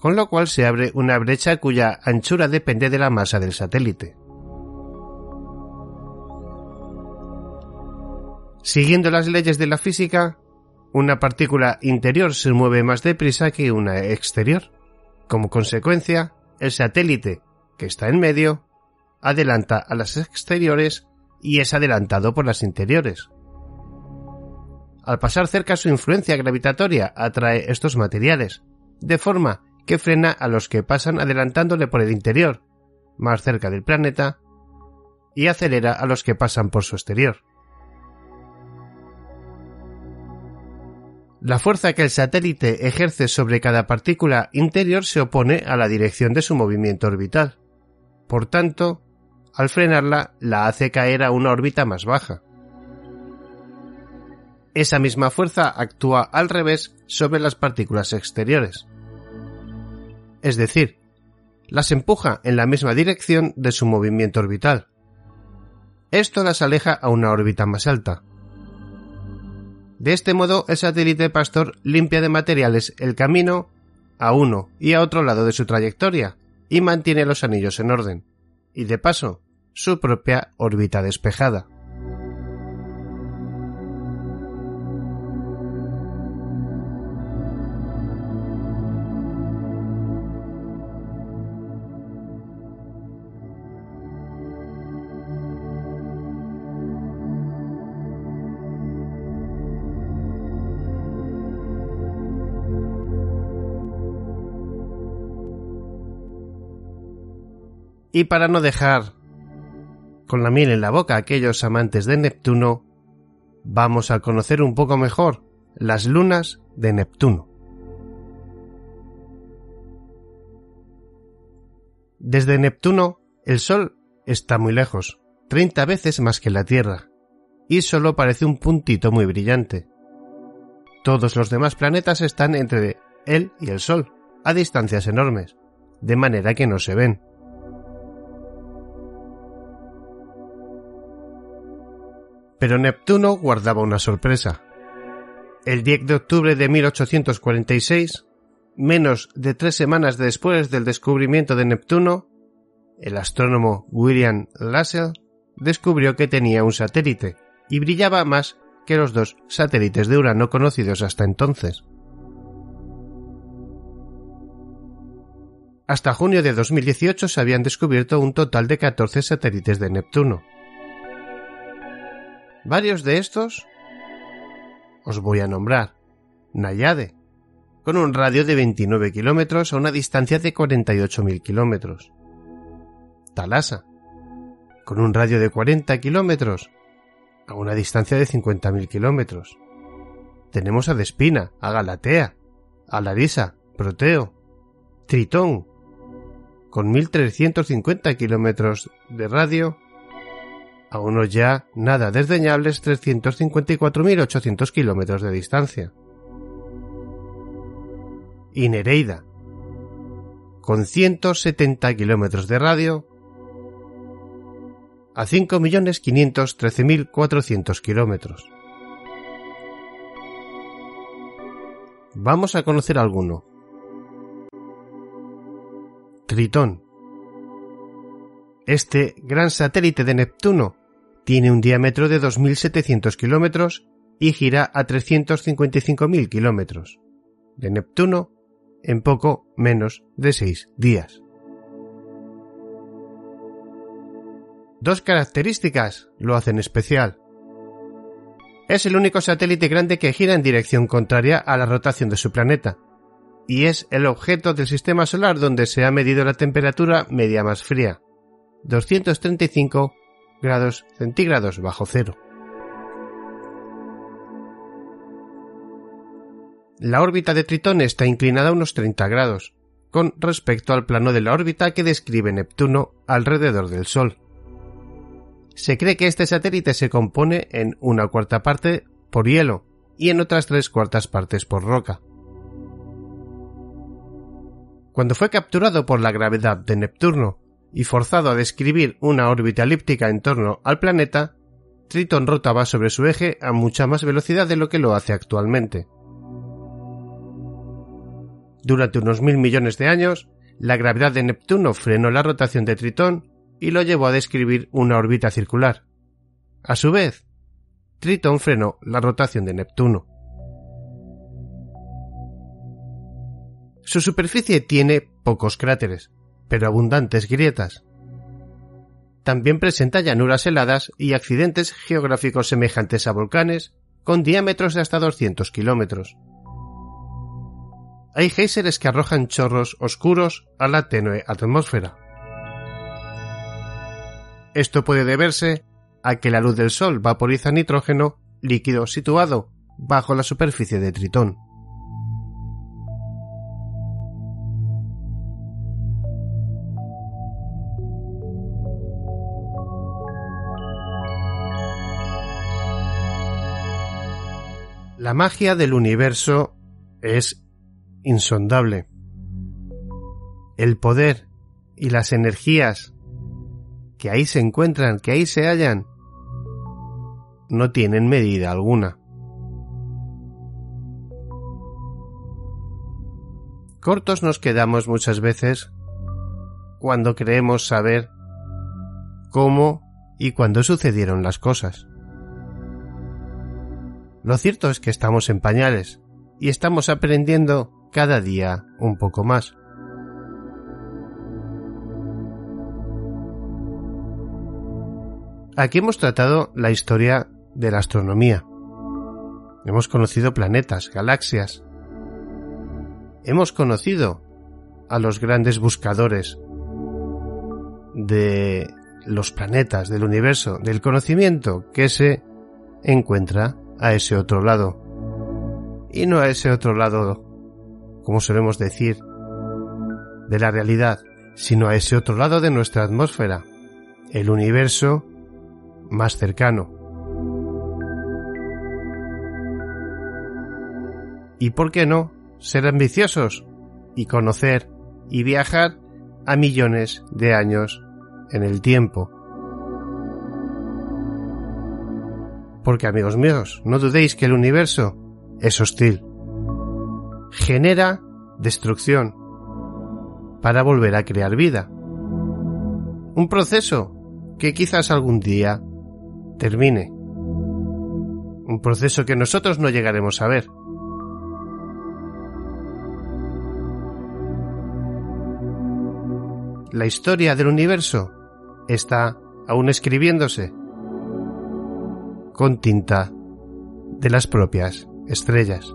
con lo cual se abre una brecha cuya anchura depende de la masa del satélite. Siguiendo las leyes de la física, una partícula interior se mueve más deprisa que una exterior. Como consecuencia, el satélite, que está en medio, adelanta a las exteriores y es adelantado por las interiores. Al pasar cerca su influencia gravitatoria atrae estos materiales, de forma que frena a los que pasan adelantándole por el interior, más cerca del planeta, y acelera a los que pasan por su exterior. La fuerza que el satélite ejerce sobre cada partícula interior se opone a la dirección de su movimiento orbital. Por tanto, al frenarla, la hace caer a una órbita más baja. Esa misma fuerza actúa al revés sobre las partículas exteriores. Es decir, las empuja en la misma dirección de su movimiento orbital. Esto las aleja a una órbita más alta. De este modo, el satélite Pastor limpia de materiales el camino a uno y a otro lado de su trayectoria y mantiene los anillos en orden, y de paso, su propia órbita despejada. Y para no dejar con la miel en la boca a aquellos amantes de Neptuno, vamos a conocer un poco mejor las lunas de Neptuno. Desde Neptuno, el Sol está muy lejos, 30 veces más que la Tierra, y solo parece un puntito muy brillante. Todos los demás planetas están entre él y el Sol, a distancias enormes, de manera que no se ven. Pero Neptuno guardaba una sorpresa. El 10 de octubre de 1846, menos de tres semanas después del descubrimiento de Neptuno, el astrónomo William Lassell descubrió que tenía un satélite y brillaba más que los dos satélites de Urano conocidos hasta entonces. Hasta junio de 2018 se habían descubierto un total de 14 satélites de Neptuno. Varios de estos os voy a nombrar. Nayade, con un radio de 29 kilómetros a una distancia de 48.000 kilómetros. Talasa, con un radio de 40 kilómetros a una distancia de 50.000 kilómetros. Tenemos a Despina, a Galatea, a Larisa, Proteo, Tritón, con 1.350 kilómetros de radio a unos ya nada desdeñables 354.800 kilómetros de distancia. Y Nereida, con 170 kilómetros de radio, a 5.513.400 kilómetros. Vamos a conocer alguno. Tritón, este gran satélite de Neptuno tiene un diámetro de 2.700 kilómetros y gira a 355.000 kilómetros de Neptuno en poco menos de seis días. Dos características lo hacen especial. Es el único satélite grande que gira en dirección contraria a la rotación de su planeta, y es el objeto del sistema solar donde se ha medido la temperatura media más fría. 235 grados centígrados bajo cero. La órbita de Tritón está inclinada a unos 30 grados, con respecto al plano de la órbita que describe Neptuno alrededor del Sol. Se cree que este satélite se compone en una cuarta parte por hielo y en otras tres cuartas partes por roca. Cuando fue capturado por la gravedad de Neptuno y forzado a describir una órbita elíptica en torno al planeta, Tritón rotaba sobre su eje a mucha más velocidad de lo que lo hace actualmente. Durante unos mil millones de años, la gravedad de Neptuno frenó la rotación de Tritón y lo llevó a describir una órbita circular. A su vez, Tritón frenó la rotación de Neptuno. Su superficie tiene pocos cráteres, pero abundantes grietas. También presenta llanuras heladas y accidentes geográficos semejantes a volcanes, con diámetros de hasta 200 kilómetros hay géiseres que arrojan chorros oscuros a la tenue atmósfera. Esto puede deberse a que la luz del Sol vaporiza nitrógeno líquido situado bajo la superficie de Tritón. La magia del universo es insondable. El poder y las energías que ahí se encuentran, que ahí se hallan, no tienen medida alguna. Cortos nos quedamos muchas veces cuando creemos saber cómo y cuándo sucedieron las cosas. Lo cierto es que estamos en pañales y estamos aprendiendo cada día un poco más. Aquí hemos tratado la historia de la astronomía. Hemos conocido planetas, galaxias. Hemos conocido a los grandes buscadores de los planetas, del universo, del conocimiento que se encuentra a ese otro lado. Y no a ese otro lado como solemos decir, de la realidad, sino a ese otro lado de nuestra atmósfera, el universo más cercano. ¿Y por qué no ser ambiciosos y conocer y viajar a millones de años en el tiempo? Porque amigos míos, no dudéis que el universo es hostil genera destrucción para volver a crear vida. Un proceso que quizás algún día termine. Un proceso que nosotros no llegaremos a ver. La historia del universo está aún escribiéndose con tinta de las propias estrellas.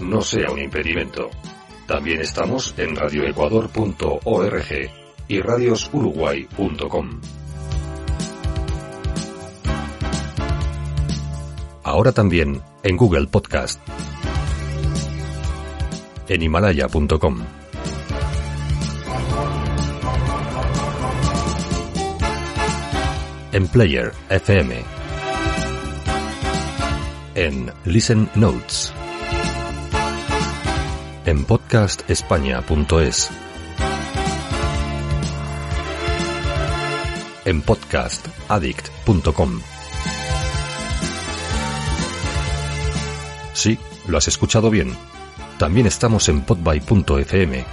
no sea un impedimento. También estamos en radioecuador.org y radiosuruguay.com. Ahora también en Google Podcast, en himalaya.com. En Player FM. En Listen Notes en podcastespaña.es, en podcastaddict.com. Sí, lo has escuchado bien. También estamos en podby.fm.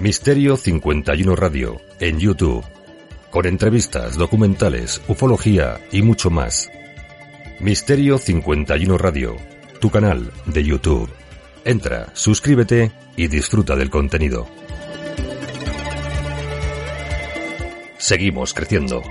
Misterio 51 Radio en YouTube, con entrevistas, documentales, ufología y mucho más. Misterio 51 Radio, tu canal de YouTube. Entra, suscríbete y disfruta del contenido. Seguimos creciendo.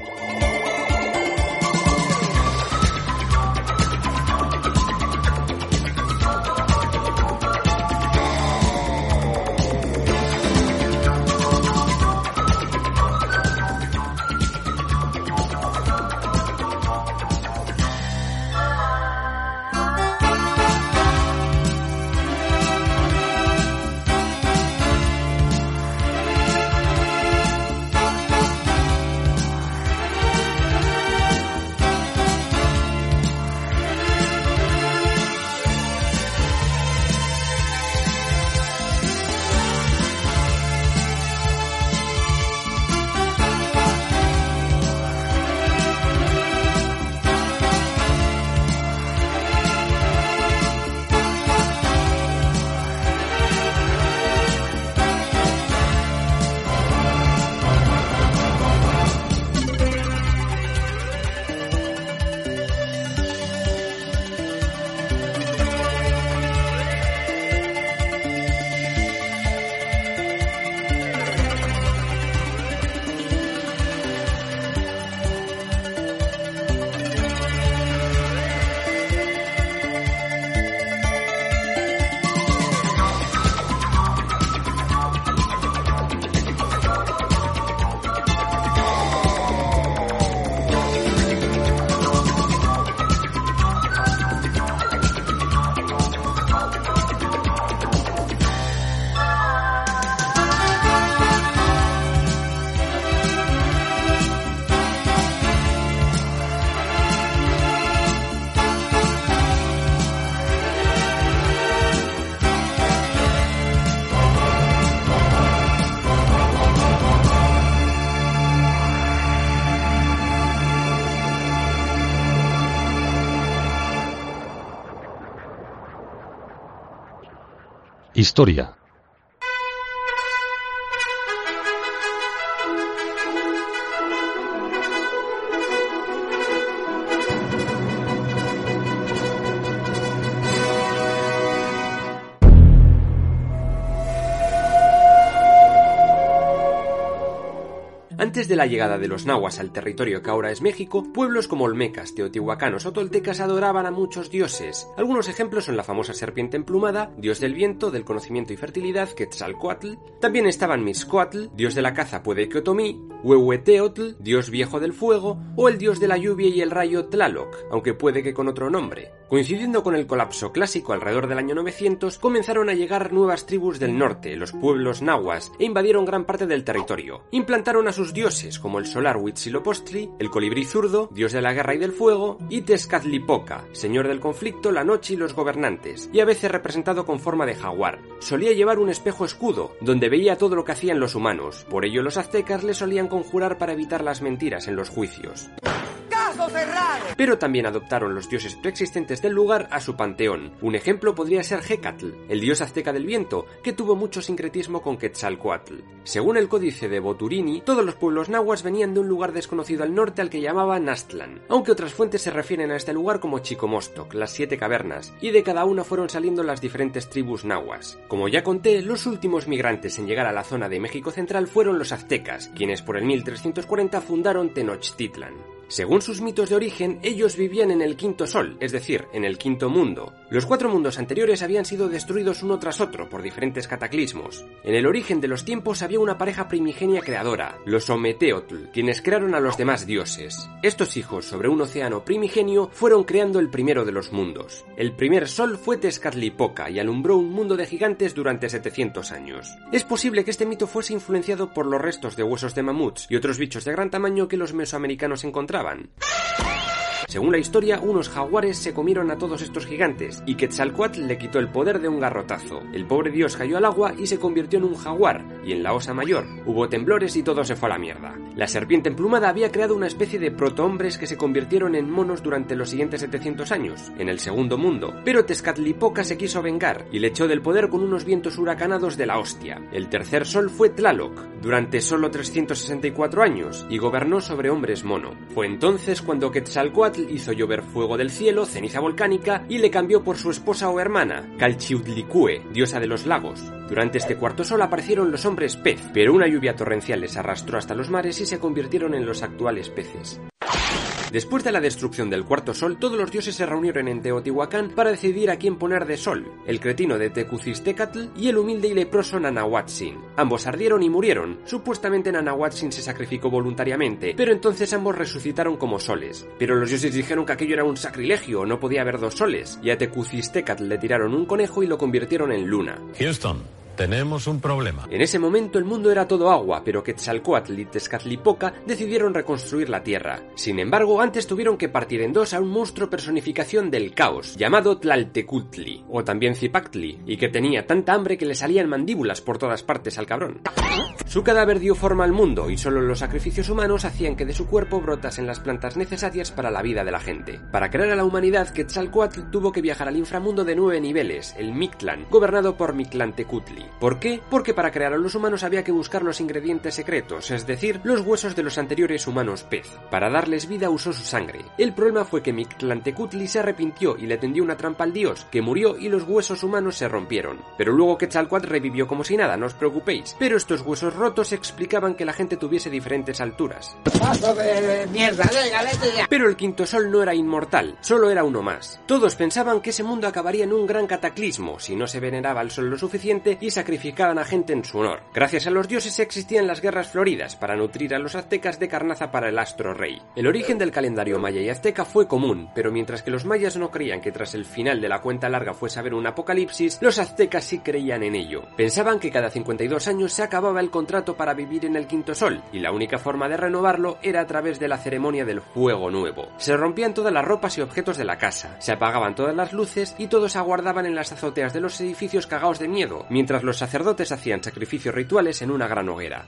Historia. De la llegada de los nahuas al territorio que ahora es México, pueblos como olmecas, teotihuacanos o toltecas adoraban a muchos dioses. Algunos ejemplos son la famosa serpiente emplumada, dios del viento, del conocimiento y fertilidad, Quetzalcoatl. También estaban Mixcoatl, dios de la caza Puedequiotomí, Huehueteotl, dios viejo del fuego, o el dios de la lluvia y el rayo Tlaloc, aunque puede que con otro nombre. Coincidiendo con el colapso clásico alrededor del año 900, comenzaron a llegar nuevas tribus del norte, los pueblos nahuas, e invadieron gran parte del territorio. Implantaron a sus dioses como el solar Huitzilopochtli, el colibrí zurdo, dios de la guerra y del fuego, y Tezcatlipoca, señor del conflicto, la noche y los gobernantes, y a veces representado con forma de jaguar. Solía llevar un espejo escudo, donde veía todo lo que hacían los humanos, por ello los aztecas le solían conjurar para evitar las mentiras en los juicios. Pero también adoptaron los dioses preexistentes del lugar a su panteón. Un ejemplo podría ser Hecatl, el dios azteca del viento, que tuvo mucho sincretismo con Quetzalcoatl. Según el códice de Boturini, todos los pueblos nahuas venían de un lugar desconocido al norte al que llamaban Aztlán, aunque otras fuentes se refieren a este lugar como Chicomostoc, las siete cavernas, y de cada una fueron saliendo las diferentes tribus nahuas. Como ya conté, los últimos migrantes en llegar a la zona de México Central fueron los aztecas, quienes por el 1340 fundaron Tenochtitlan. Según sus mitos de origen, ellos vivían en el quinto sol, es decir, en el quinto mundo. Los cuatro mundos anteriores habían sido destruidos uno tras otro por diferentes cataclismos. En el origen de los tiempos había una pareja primigenia creadora, los Ometeotl, quienes crearon a los demás dioses. Estos hijos sobre un océano primigenio fueron creando el primero de los mundos. El primer sol fue Tezcatlipoca y alumbró un mundo de gigantes durante 700 años. Es posible que este mito fuese influenciado por los restos de huesos de mamuts y otros bichos de gran tamaño que los mesoamericanos estaven. Según la historia, unos jaguares se comieron a todos estos gigantes y Quetzalcoatl le quitó el poder de un garrotazo. El pobre dios cayó al agua y se convirtió en un jaguar, y en la osa mayor hubo temblores y todo se fue a la mierda. La serpiente emplumada había creado una especie de protohombres que se convirtieron en monos durante los siguientes 700 años, en el segundo mundo. Pero Tezcatlipoca se quiso vengar y le echó del poder con unos vientos huracanados de la hostia. El tercer sol fue Tlaloc, durante solo 364 años, y gobernó sobre hombres mono. Fue entonces cuando Quetzalcoatl hizo llover fuego del cielo, ceniza volcánica, y le cambió por su esposa o hermana, Calchiudlicue, diosa de los lagos. Durante este cuarto sol aparecieron los hombres pez, pero una lluvia torrencial les arrastró hasta los mares y se convirtieron en los actuales peces. Después de la destrucción del cuarto sol, todos los dioses se reunieron en Teotihuacán para decidir a quién poner de sol, el cretino de Tecucistecatl y el humilde y leproso Nanahuatzin. Ambos ardieron y murieron. Supuestamente Nanahuatzin se sacrificó voluntariamente, pero entonces ambos resucitaron como soles. Pero los dioses dijeron que aquello era un sacrilegio, no podía haber dos soles, y a Tecucistecatl le tiraron un conejo y lo convirtieron en luna. Houston, tenemos un problema. En ese momento el mundo era todo agua, pero Quetzalcoatl y Tezcatlipoca decidieron reconstruir la tierra. Sin embargo, antes tuvieron que partir en dos a un monstruo personificación del caos, llamado Tlaltecutli, o también Zipactli, y que tenía tanta hambre que le salían mandíbulas por todas partes al cabrón. Su cadáver dio forma al mundo, y solo los sacrificios humanos hacían que de su cuerpo brotasen las plantas necesarias para la vida de la gente. Para crear a la humanidad, Quetzalcoatl tuvo que viajar al inframundo de nueve niveles, el Mictlan, gobernado por Mictlantecutli. ¿Por qué? Porque para crear a los humanos había que buscar los ingredientes secretos, es decir, los huesos de los anteriores humanos pez. Para darles vida usó su sangre. El problema fue que Mictlantecutli se arrepintió y le tendió una trampa al dios, que murió y los huesos humanos se rompieron. Pero luego Quetzalcoatl revivió como si nada, no os preocupéis. Pero estos huesos rotos explicaban que la gente tuviese diferentes alturas. Pero el quinto sol no era inmortal, solo era uno más. Todos pensaban que ese mundo acabaría en un gran cataclismo si no se veneraba al sol lo suficiente y sacrificaban a gente en su honor. Gracias a los dioses existían las guerras floridas para nutrir a los aztecas de carnaza para el astro rey. El origen del calendario maya y azteca fue común, pero mientras que los mayas no creían que tras el final de la cuenta larga fuese a haber un apocalipsis, los aztecas sí creían en ello. Pensaban que cada 52 años se acababa el contrato para vivir en el quinto sol, y la única forma de renovarlo era a través de la ceremonia del fuego nuevo. Se rompían todas las ropas y objetos de la casa, se apagaban todas las luces y todos aguardaban en las azoteas de los edificios cagados de miedo, mientras los sacerdotes hacían sacrificios rituales en una gran hoguera.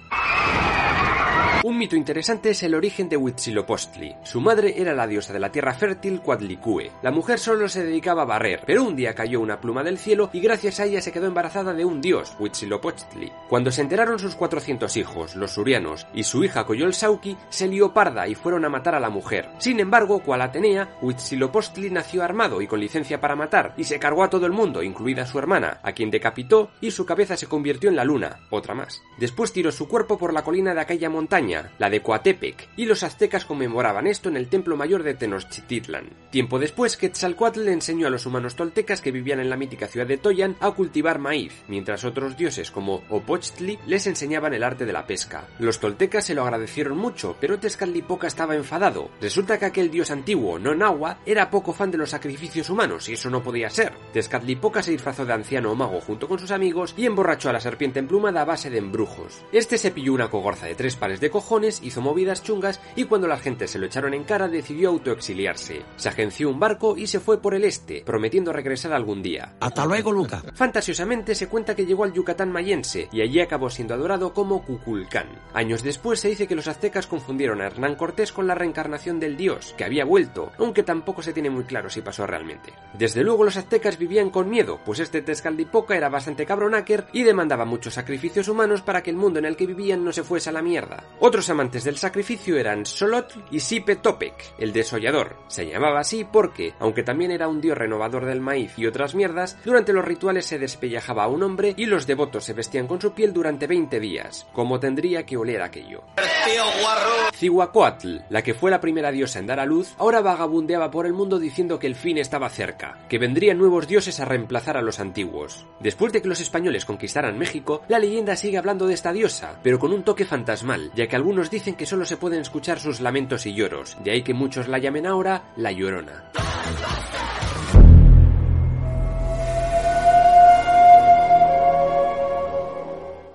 Un mito interesante es el origen de Huitzilopochtli. Su madre era la diosa de la tierra fértil Coatlicue. La mujer solo se dedicaba a barrer, pero un día cayó una pluma del cielo y gracias a ella se quedó embarazada de un dios, Huitzilopochtli. Cuando se enteraron sus 400 hijos, los surianos, y su hija Coyolxauhqui, se lió parda y fueron a matar a la mujer. Sin embargo, cual Atenea, Huitzilopochtli nació armado y con licencia para matar, y se cargó a todo el mundo, incluida su hermana, a quien decapitó y su cabeza se convirtió en la luna, otra más. Después tiró su cuerpo por la colina de aquella montaña, la de Coatepec, y los aztecas conmemoraban esto en el templo mayor de Tenochtitlan. Tiempo después, Quetzalcoatl le enseñó a los humanos toltecas que vivían en la mítica ciudad de Toyan a cultivar maíz, mientras otros dioses como Opochtli les enseñaban el arte de la pesca. Los toltecas se lo agradecieron mucho, pero Tezcatlipoca estaba enfadado. Resulta que aquel dios antiguo, Nonagua, era poco fan de los sacrificios humanos, y eso no podía ser. Tezcatlipoca se disfrazó de anciano o mago junto con sus amigos y emborrachó a la serpiente emplumada a base de embrujos. Este se pilló una cogorza de tres pares de cojones, hizo movidas chungas y cuando la gente se lo echaron en cara decidió autoexiliarse. Se agenció un barco y se fue por el este, prometiendo regresar algún día. Hasta luego, Luca. Fantasiosamente se cuenta que llegó al Yucatán mayense y allí acabó siendo adorado como Cuculcán. Años después se dice que los aztecas confundieron a Hernán Cortés con la reencarnación del dios, que había vuelto, aunque tampoco se tiene muy claro si pasó realmente. Desde luego los aztecas vivían con miedo, pues este Tezcatlipoca era bastante y demandaba muchos sacrificios humanos para que el mundo en el que vivían no se fuese a la mierda. Otros amantes del sacrificio eran Solotl y Sipe Topek, el desollador. Se llamaba así porque, aunque también era un dios renovador del maíz y otras mierdas, durante los rituales se despellejaba a un hombre y los devotos se vestían con su piel durante 20 días. como tendría que oler aquello? Cihuacóatl, la que fue la primera diosa en dar a luz, ahora vagabundeaba por el mundo diciendo que el fin estaba cerca, que vendrían nuevos dioses a reemplazar a los antiguos. Después de que los españoles conquistaran México, la leyenda sigue hablando de esta diosa, pero con un toque fantasmal, ya que algunos dicen que solo se pueden escuchar sus lamentos y lloros, de ahí que muchos la llamen ahora la Llorona.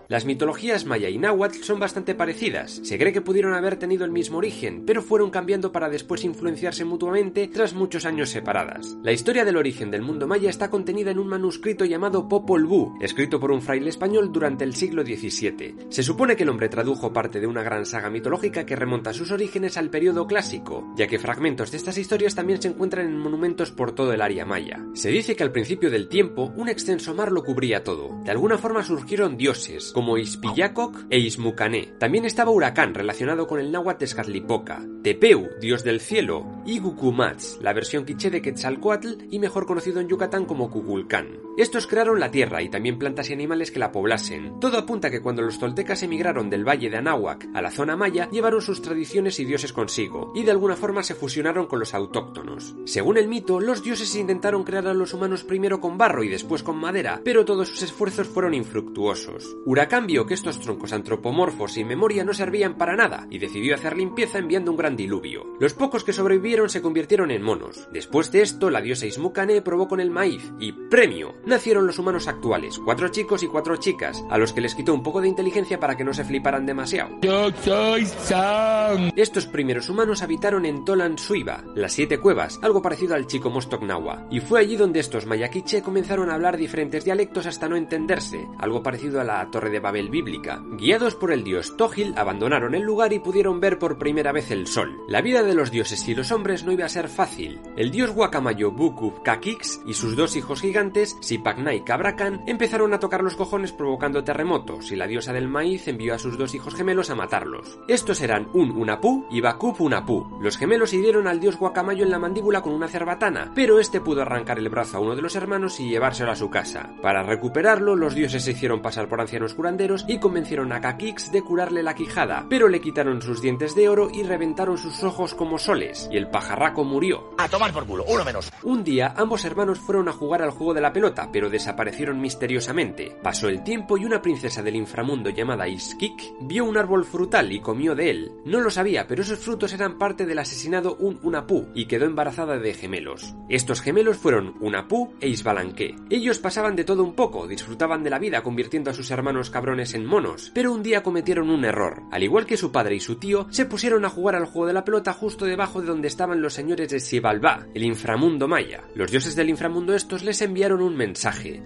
Las mitologías maya y náhuatl son bastante parecidas. Se cree que pudieron haber tenido el mismo origen, pero fueron cambiando para después influenciarse mutuamente tras muchos años separadas. La historia del origen del mundo maya está contenida en un manuscrito llamado Popol Vuh, escrito por un fraile español durante el siglo XVII. Se supone que el hombre tradujo parte de una gran saga mitológica que remonta sus orígenes al periodo clásico, ya que fragmentos de estas historias también se encuentran en monumentos por todo el área maya. Se dice que al principio del tiempo un extenso mar lo cubría todo. De alguna forma surgieron dioses, como Ispillacoc e Ismucané. También estaba Huracán, relacionado con el náhuatl Tezcatlipoca, Tepeu, dios del cielo, y Gucumatz, la versión quiché de Quetzalcoatl y mejor conocido en Yucatán como Cuculcán. Estos crearon la tierra y también plantas y animales que la poblasen. Todo apunta a que cuando los toltecas emigraron del valle de Anáhuac a la zona maya, llevaron sus tradiciones y dioses consigo, y de alguna forma se fusionaron con los autóctonos. Según el mito, los dioses intentaron crear a los humanos primero con barro y después con madera, pero todos sus esfuerzos fueron infructuosos. Huracán vio que estos troncos antropomorfos sin memoria no servían para nada y decidió hacer limpieza enviando un gran diluvio. Los pocos que sobrevivieron se convirtieron en monos. Después de esto, la diosa Ismucané probó con el maíz y premio. Nacieron los humanos actuales, cuatro chicos y cuatro chicas, a los que les quitó un poco de inteligencia para que no se fliparan demasiado. Yo soy Sam. Estos primeros humanos habitaron en Tolan Suiva, las siete cuevas, algo parecido al chico Mostok Nawa, y fue allí donde estos mayaquiche comenzaron a hablar diferentes dialectos hasta no entenderse, algo parecido a la Torre de Babel bíblica. Guiados por el dios Tógil, abandonaron el lugar y pudieron ver por primera vez el sol. La vida de los dioses y los hombres no iba a ser fácil. El dios guacamayo Buku Kakix y sus dos hijos gigantes, y Cabracan, empezaron a tocar los cojones provocando terremotos, y la diosa del maíz envió a sus dos hijos gemelos a matarlos. Estos eran un Unapú y Bakub Unapú. Los gemelos hirieron al dios guacamayo en la mandíbula con una cerbatana, pero este pudo arrancar el brazo a uno de los hermanos y llevárselo a su casa. Para recuperarlo, los dioses se hicieron pasar por ancianos curanderos y convencieron a Kakix de curarle la quijada, pero le quitaron sus dientes de oro y reventaron sus ojos como soles, y el pajarraco murió. A tomar por culo, uno menos. Un día, ambos hermanos fueron a jugar al juego de la pelota, pero desaparecieron misteriosamente. Pasó el tiempo y una princesa del inframundo llamada Iskik vio un árbol frutal y comió de él. No lo sabía, pero esos frutos eran parte del asesinado Un Unapú y quedó embarazada de gemelos. Estos gemelos fueron Unapú e Isbalanque. Ellos pasaban de todo un poco, disfrutaban de la vida convirtiendo a sus hermanos cabrones en monos, pero un día cometieron un error. Al igual que su padre y su tío, se pusieron a jugar al juego de la pelota justo debajo de donde estaban los señores de Sibalba, el inframundo maya. Los dioses del inframundo estos les enviaron un mensaje.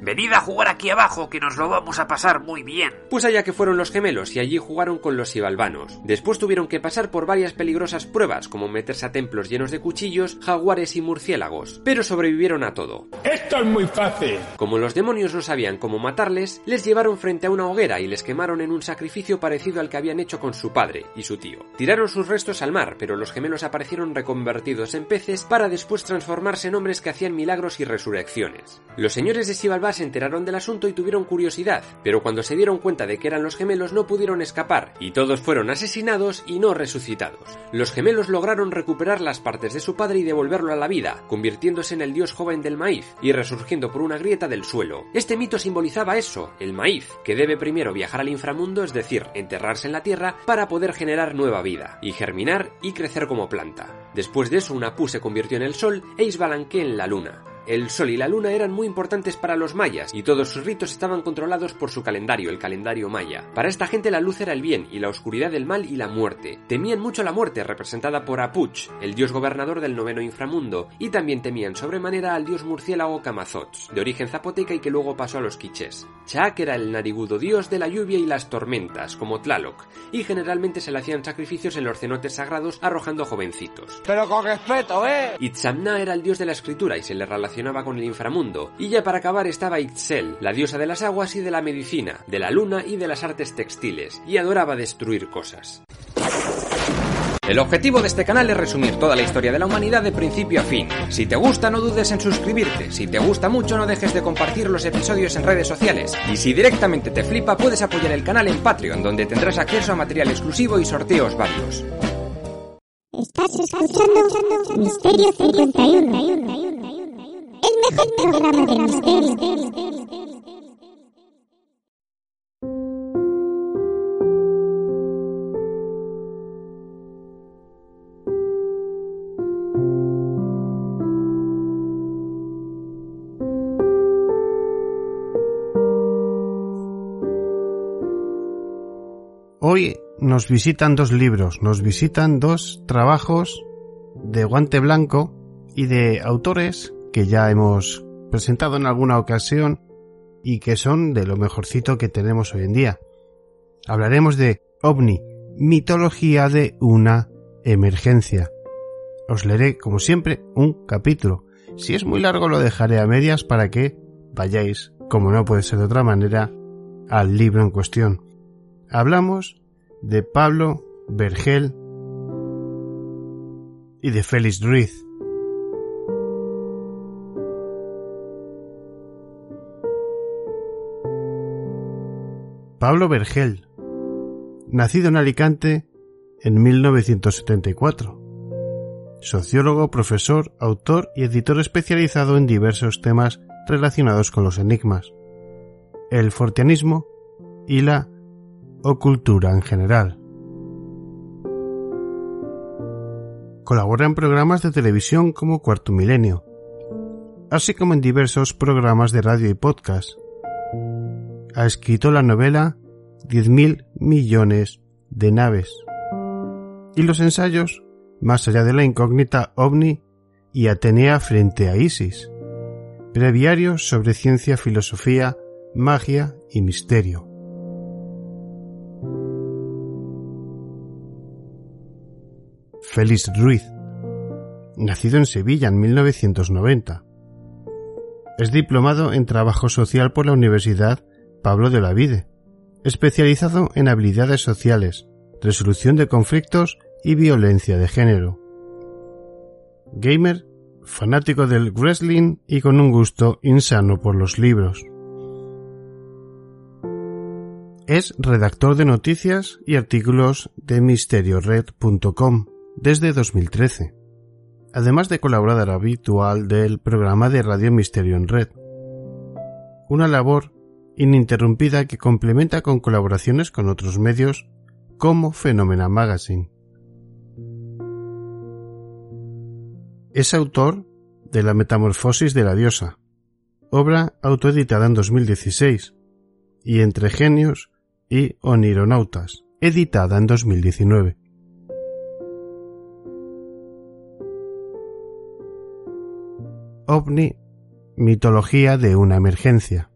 Venid a jugar aquí abajo, que nos lo vamos a pasar muy bien. Pues allá que fueron los gemelos y allí jugaron con los sibalbanos. Después tuvieron que pasar por varias peligrosas pruebas, como meterse a templos llenos de cuchillos, jaguares y murciélagos, pero sobrevivieron a todo. Esto es muy fácil. Como los demonios no sabían cómo matarles, les llevaron frente a una hoguera y les quemaron en un sacrificio parecido al que habían hecho con su padre y su tío. Tiraron sus restos al mar, pero los gemelos aparecieron reconvertidos en peces para después transformarse en hombres que hacían milagros y resurrecciones. Los señores de Sibalba se enteraron del asunto y tuvieron curiosidad, pero cuando se dieron cuenta de que eran los gemelos no pudieron escapar, y todos fueron asesinados y no resucitados. Los gemelos lograron recuperar las partes de su padre y devolverlo a la vida, convirtiéndose en el dios joven del maíz y resurgiendo por una grieta del suelo. Este mito simbolizaba eso, el maíz, que debe primero viajar al inframundo, es decir, enterrarse en la tierra, para poder generar nueva vida, y germinar y crecer como planta. Después de eso, Unapú se convirtió en el sol e Isbalanque en la luna. El sol y la luna eran muy importantes para los mayas y todos sus ritos estaban controlados por su calendario, el calendario maya. Para esta gente la luz era el bien y la oscuridad el mal y la muerte. Temían mucho la muerte, representada por Apuch, el dios gobernador del noveno inframundo, y también temían sobremanera al dios murciélago Camazots, de origen zapoteca y que luego pasó a los quiches. Chac era el narigudo dios de la lluvia y las tormentas, como Tlaloc, y generalmente se le hacían sacrificios en los cenotes sagrados arrojando jovencitos. Pero con respeto, ¿eh? Itzamna era el dios de la escritura y se le relacionaba con el inframundo. Y ya para acabar estaba Itzel, la diosa de las aguas y de la medicina, de la luna y de las artes textiles, y adoraba destruir cosas. El objetivo de este canal es resumir toda la historia de la humanidad de principio a fin. Si te gusta, no dudes en suscribirte. Si te gusta mucho, no dejes de compartir los episodios en redes sociales. Y si directamente te flipa, puedes apoyar el canal en Patreon, donde tendrás acceso a material exclusivo y sorteos varios. Estás escuchando Misterio 51. Mejor. Hoy nos visitan dos libros, nos visitan dos trabajos de guante blanco y de autores que ya hemos presentado en alguna ocasión y que son de lo mejorcito que tenemos hoy en día. Hablaremos de OVNI, mitología de una emergencia. Os leeré, como siempre, un capítulo. Si es muy largo lo dejaré a medias para que vayáis, como no puede ser de otra manera, al libro en cuestión. Hablamos de Pablo Vergel y de Félix Ruiz. Pablo Vergel, nacido en Alicante en 1974. Sociólogo, profesor, autor y editor especializado en diversos temas relacionados con los enigmas, el fortianismo y la o cultura en general. Colabora en programas de televisión como Cuarto Milenio, así como en diversos programas de radio y podcast. Ha escrito la novela 10.000 millones de naves y los ensayos Más allá de la incógnita ovni y Atenea frente a Isis, breviarios sobre ciencia, filosofía, magia y misterio. Félix Ruiz, nacido en Sevilla en 1990. Es diplomado en Trabajo Social por la Universidad Pablo de la Vide, especializado en habilidades sociales, resolución de conflictos y violencia de género. Gamer, fanático del wrestling y con un gusto insano por los libros. Es redactor de noticias y artículos de misteriored.com desde 2013, además de colaborador habitual del programa de Radio Misterio en Red. Una labor ininterrumpida que complementa con colaboraciones con otros medios como Phenomena Magazine. Es autor de La Metamorfosis de la Diosa, obra autoeditada en 2016, y Entre Genios y Onironautas, editada en 2019. OVNI, mitología de una emergencia.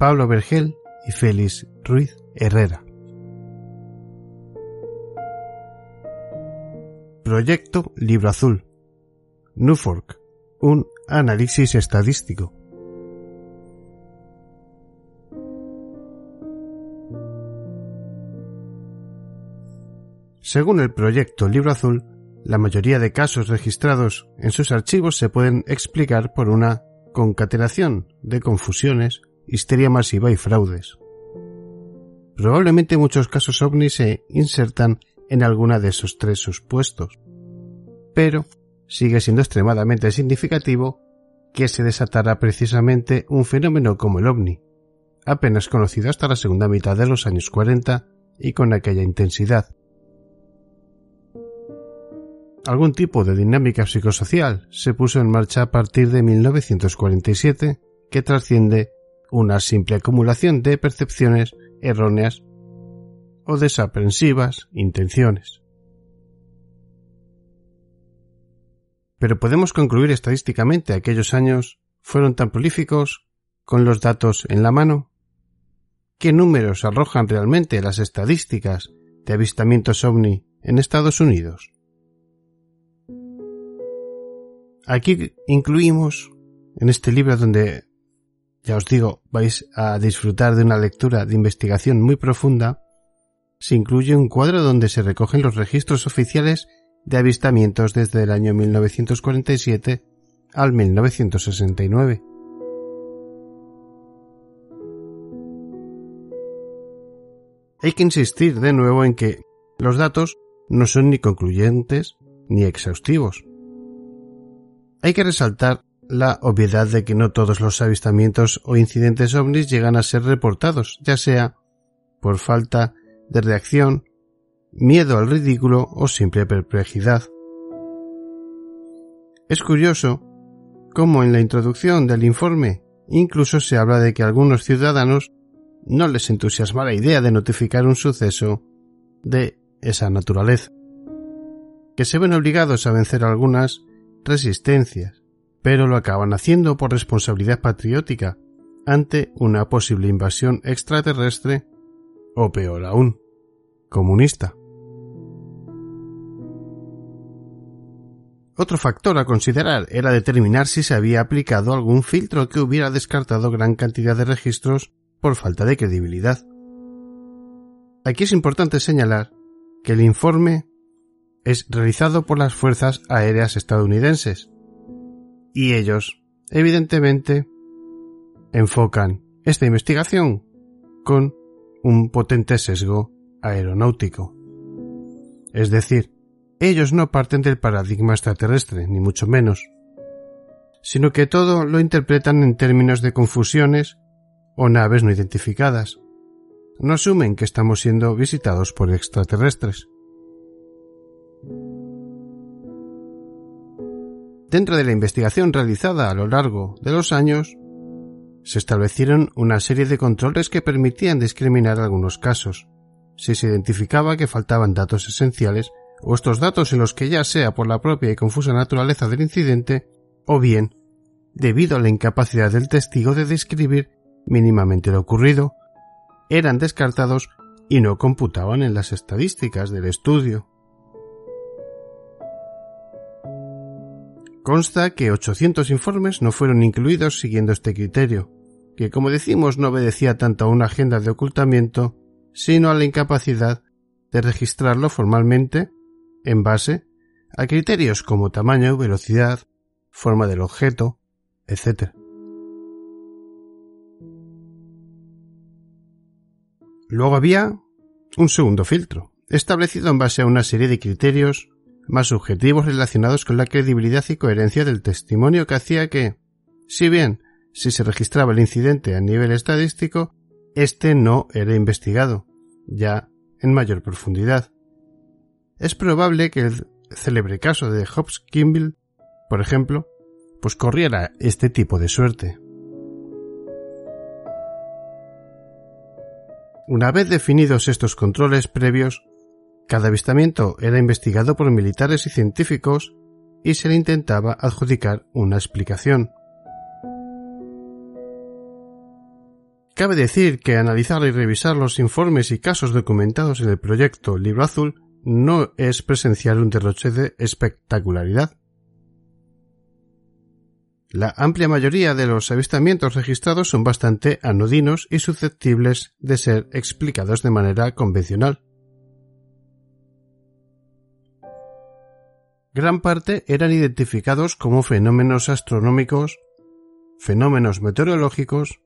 Pablo Vergel y Félix Ruiz Herrera. Proyecto Libro Azul. Nufork, un análisis estadístico. Según el proyecto Libro Azul, la mayoría de casos registrados en sus archivos se pueden explicar por una concatenación de confusiones, histeria masiva y fraudes. Probablemente muchos casos ovni se insertan en alguna de esos tres supuestos, pero sigue siendo extremadamente significativo que se desatara precisamente un fenómeno como el ovni, apenas conocido hasta la segunda mitad de los años 40 y con aquella intensidad, algún tipo de dinámica psicosocial se puso en marcha a partir de 1947 que trasciende una simple acumulación de percepciones erróneas o desaprensivas intenciones. Pero podemos concluir estadísticamente aquellos años fueron tan prolíficos con los datos en la mano. ¿Qué números arrojan realmente las estadísticas de avistamientos ovni en Estados Unidos? Aquí incluimos en este libro donde, ya os digo, vais a disfrutar de una lectura de investigación muy profunda, se incluye un cuadro donde se recogen los registros oficiales de avistamientos desde el año 1947 al 1969. Hay que insistir de nuevo en que los datos no son ni concluyentes ni exhaustivos. Hay que resaltar la obviedad de que no todos los avistamientos o incidentes ovnis llegan a ser reportados, ya sea por falta de reacción, miedo al ridículo o simple perplejidad. Es curioso cómo en la introducción del informe incluso se habla de que a algunos ciudadanos no les entusiasma la idea de notificar un suceso de esa naturaleza, que se ven obligados a vencer algunas resistencias, pero lo acaban haciendo por responsabilidad patriótica ante una posible invasión extraterrestre o peor aún, comunista. Otro factor a considerar era determinar si se había aplicado algún filtro que hubiera descartado gran cantidad de registros por falta de credibilidad. Aquí es importante señalar que el informe es realizado por las Fuerzas Aéreas estadounidenses y ellos, evidentemente, enfocan esta investigación con un potente sesgo aeronáutico. Es decir, ellos no parten del paradigma extraterrestre, ni mucho menos, sino que todo lo interpretan en términos de confusiones o naves no identificadas. No asumen que estamos siendo visitados por extraterrestres. Dentro de la investigación realizada a lo largo de los años, se establecieron una serie de controles que permitían discriminar algunos casos, si se identificaba que faltaban datos esenciales o estos datos en los que ya sea por la propia y confusa naturaleza del incidente, o bien debido a la incapacidad del testigo de describir mínimamente lo ocurrido, eran descartados y no computaban en las estadísticas del estudio. Consta que 800 informes no fueron incluidos siguiendo este criterio, que como decimos no obedecía tanto a una agenda de ocultamiento, sino a la incapacidad de registrarlo formalmente en base a criterios como tamaño, velocidad, forma del objeto, etc. Luego había un segundo filtro, establecido en base a una serie de criterios más subjetivos relacionados con la credibilidad y coherencia del testimonio que hacía que, si bien si se registraba el incidente a nivel estadístico, éste no era investigado, ya en mayor profundidad. Es probable que el célebre caso de Hobbs Kimball, por ejemplo, pues corriera este tipo de suerte. Una vez definidos estos controles previos, cada avistamiento era investigado por militares y científicos y se le intentaba adjudicar una explicación. Cabe decir que analizar y revisar los informes y casos documentados en el proyecto Libro Azul no es presenciar un derroche de espectacularidad. La amplia mayoría de los avistamientos registrados son bastante anodinos y susceptibles de ser explicados de manera convencional. Gran parte eran identificados como fenómenos astronómicos, fenómenos meteorológicos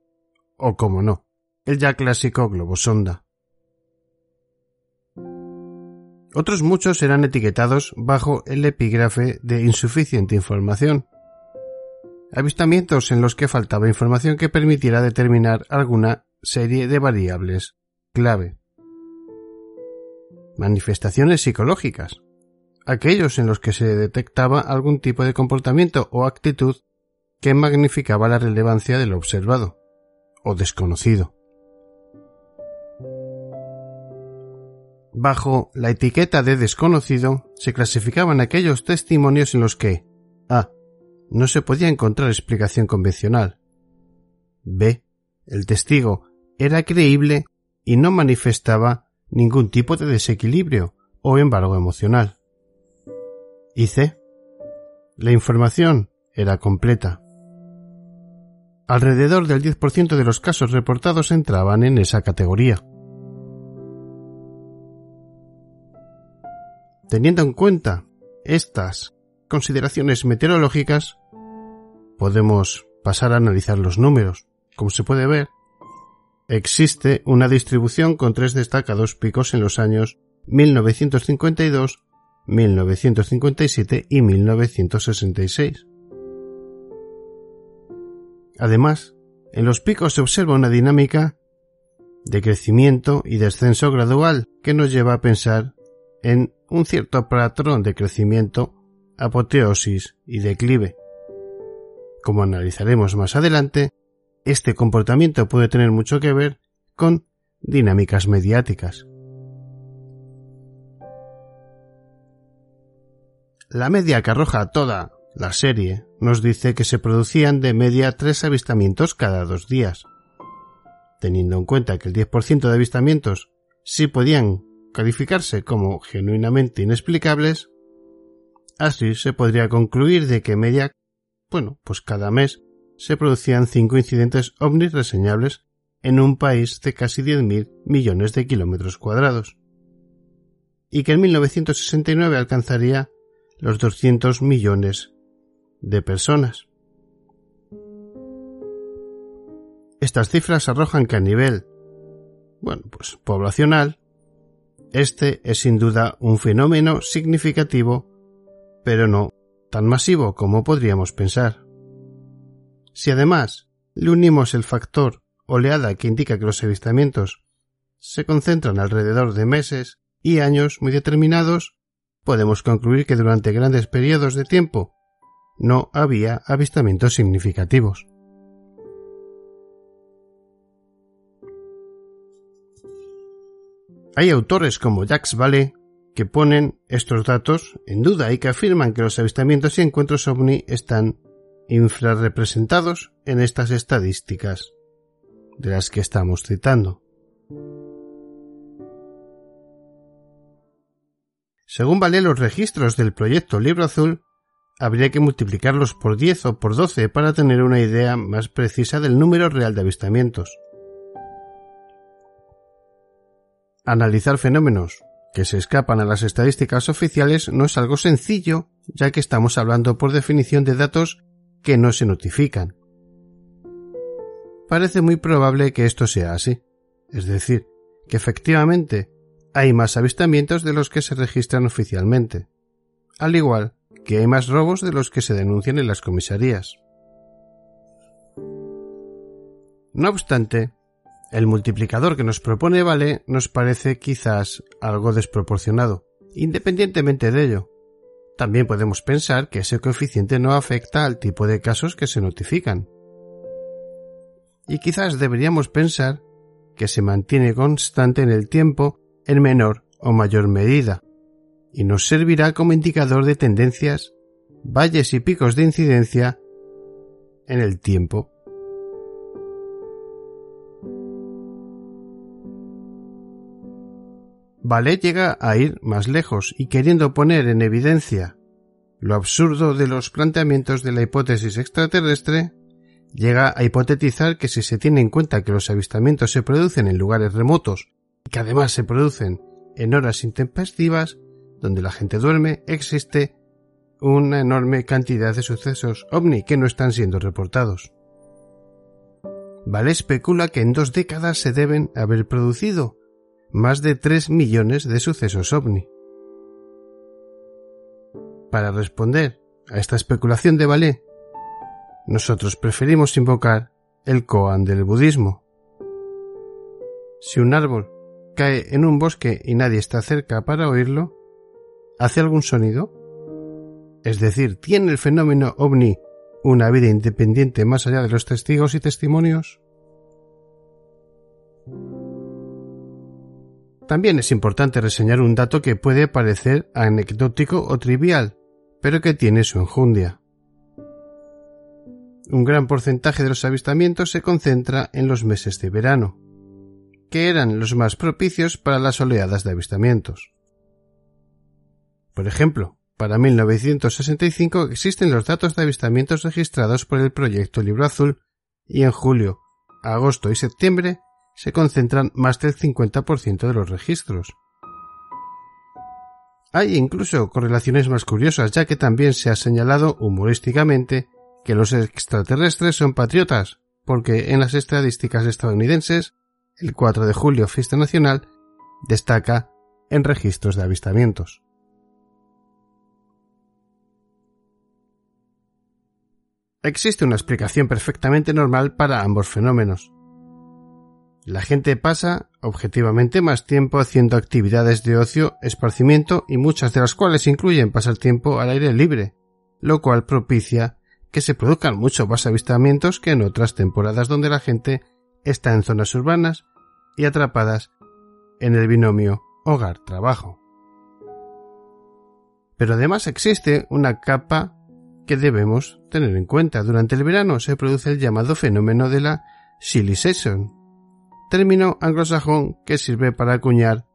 o, como no, el ya clásico globo sonda. Otros muchos eran etiquetados bajo el epígrafe de insuficiente información. Avistamientos en los que faltaba información que permitiera determinar alguna serie de variables clave. Manifestaciones psicológicas aquellos en los que se detectaba algún tipo de comportamiento o actitud que magnificaba la relevancia del observado o desconocido. Bajo la etiqueta de desconocido se clasificaban aquellos testimonios en los que A. No se podía encontrar explicación convencional. B. El testigo era creíble y no manifestaba ningún tipo de desequilibrio o embargo emocional. Y C. La información era completa. Alrededor del 10% de los casos reportados entraban en esa categoría. Teniendo en cuenta estas consideraciones meteorológicas, podemos pasar a analizar los números. Como se puede ver, existe una distribución con tres destacados picos en los años 1952, 1957 y 1966. Además, en los picos se observa una dinámica de crecimiento y descenso gradual que nos lleva a pensar en un cierto patrón de crecimiento, apoteosis y declive. Como analizaremos más adelante, este comportamiento puede tener mucho que ver con dinámicas mediáticas. La media que arroja toda la serie nos dice que se producían de media tres avistamientos cada dos días. Teniendo en cuenta que el 10% de avistamientos sí podían calificarse como genuinamente inexplicables, así se podría concluir de que media, bueno, pues cada mes se producían cinco incidentes ovnis reseñables en un país de casi 10.000 millones de kilómetros cuadrados, y que en 1969 alcanzaría los 200 millones de personas. Estas cifras arrojan que a nivel, bueno, pues poblacional, este es sin duda un fenómeno significativo, pero no tan masivo como podríamos pensar. Si además le unimos el factor oleada que indica que los avistamientos se concentran alrededor de meses y años muy determinados, podemos concluir que durante grandes periodos de tiempo no había avistamientos significativos. Hay autores como Jacques Vallée que ponen estos datos en duda y que afirman que los avistamientos y encuentros ovni están infrarrepresentados en estas estadísticas de las que estamos citando. Según Vale los registros del proyecto Libro Azul, habría que multiplicarlos por 10 o por 12 para tener una idea más precisa del número real de avistamientos. Analizar fenómenos que se escapan a las estadísticas oficiales no es algo sencillo, ya que estamos hablando por definición de datos que no se notifican. Parece muy probable que esto sea así, es decir, que efectivamente hay más avistamientos de los que se registran oficialmente, al igual que hay más robos de los que se denuncian en las comisarías. No obstante, el multiplicador que nos propone Vale nos parece quizás algo desproporcionado, independientemente de ello, también podemos pensar que ese coeficiente no afecta al tipo de casos que se notifican. Y quizás deberíamos pensar que se mantiene constante en el tiempo en menor o mayor medida, y nos servirá como indicador de tendencias, valles y picos de incidencia en el tiempo. Vale llega a ir más lejos y queriendo poner en evidencia lo absurdo de los planteamientos de la hipótesis extraterrestre, llega a hipotetizar que si se tiene en cuenta que los avistamientos se producen en lugares remotos y que además se producen en horas intempestivas, donde la gente duerme, existe una enorme cantidad de sucesos ovni que no están siendo reportados. Vale especula que en dos décadas se deben haber producido más de 3 millones de sucesos ovni. Para responder a esta especulación de Valé, nosotros preferimos invocar el koan del budismo. Si un árbol cae en un bosque y nadie está cerca para oírlo, ¿hace algún sonido? Es decir, ¿tiene el fenómeno ovni una vida independiente más allá de los testigos y testimonios? También es importante reseñar un dato que puede parecer anecdótico o trivial, pero que tiene su enjundia. Un gran porcentaje de los avistamientos se concentra en los meses de verano, que eran los más propicios para las oleadas de avistamientos. Por ejemplo, para 1965 existen los datos de avistamientos registrados por el proyecto Libro Azul y en julio, agosto y septiembre se concentran más del 50% de los registros. Hay incluso correlaciones más curiosas, ya que también se ha señalado humorísticamente que los extraterrestres son patriotas, porque en las estadísticas estadounidenses, el 4 de julio, fiesta nacional, destaca en registros de avistamientos. Existe una explicación perfectamente normal para ambos fenómenos. La gente pasa objetivamente más tiempo haciendo actividades de ocio, esparcimiento y muchas de las cuales incluyen pasar tiempo al aire libre, lo cual propicia que se produzcan muchos más avistamientos que en otras temporadas donde la gente está en zonas urbanas y atrapadas en el binomio hogar-trabajo. Pero además existe una capa que debemos tener en cuenta. Durante el verano se produce el llamado fenómeno de la silly season, término anglosajón que sirve para acuñar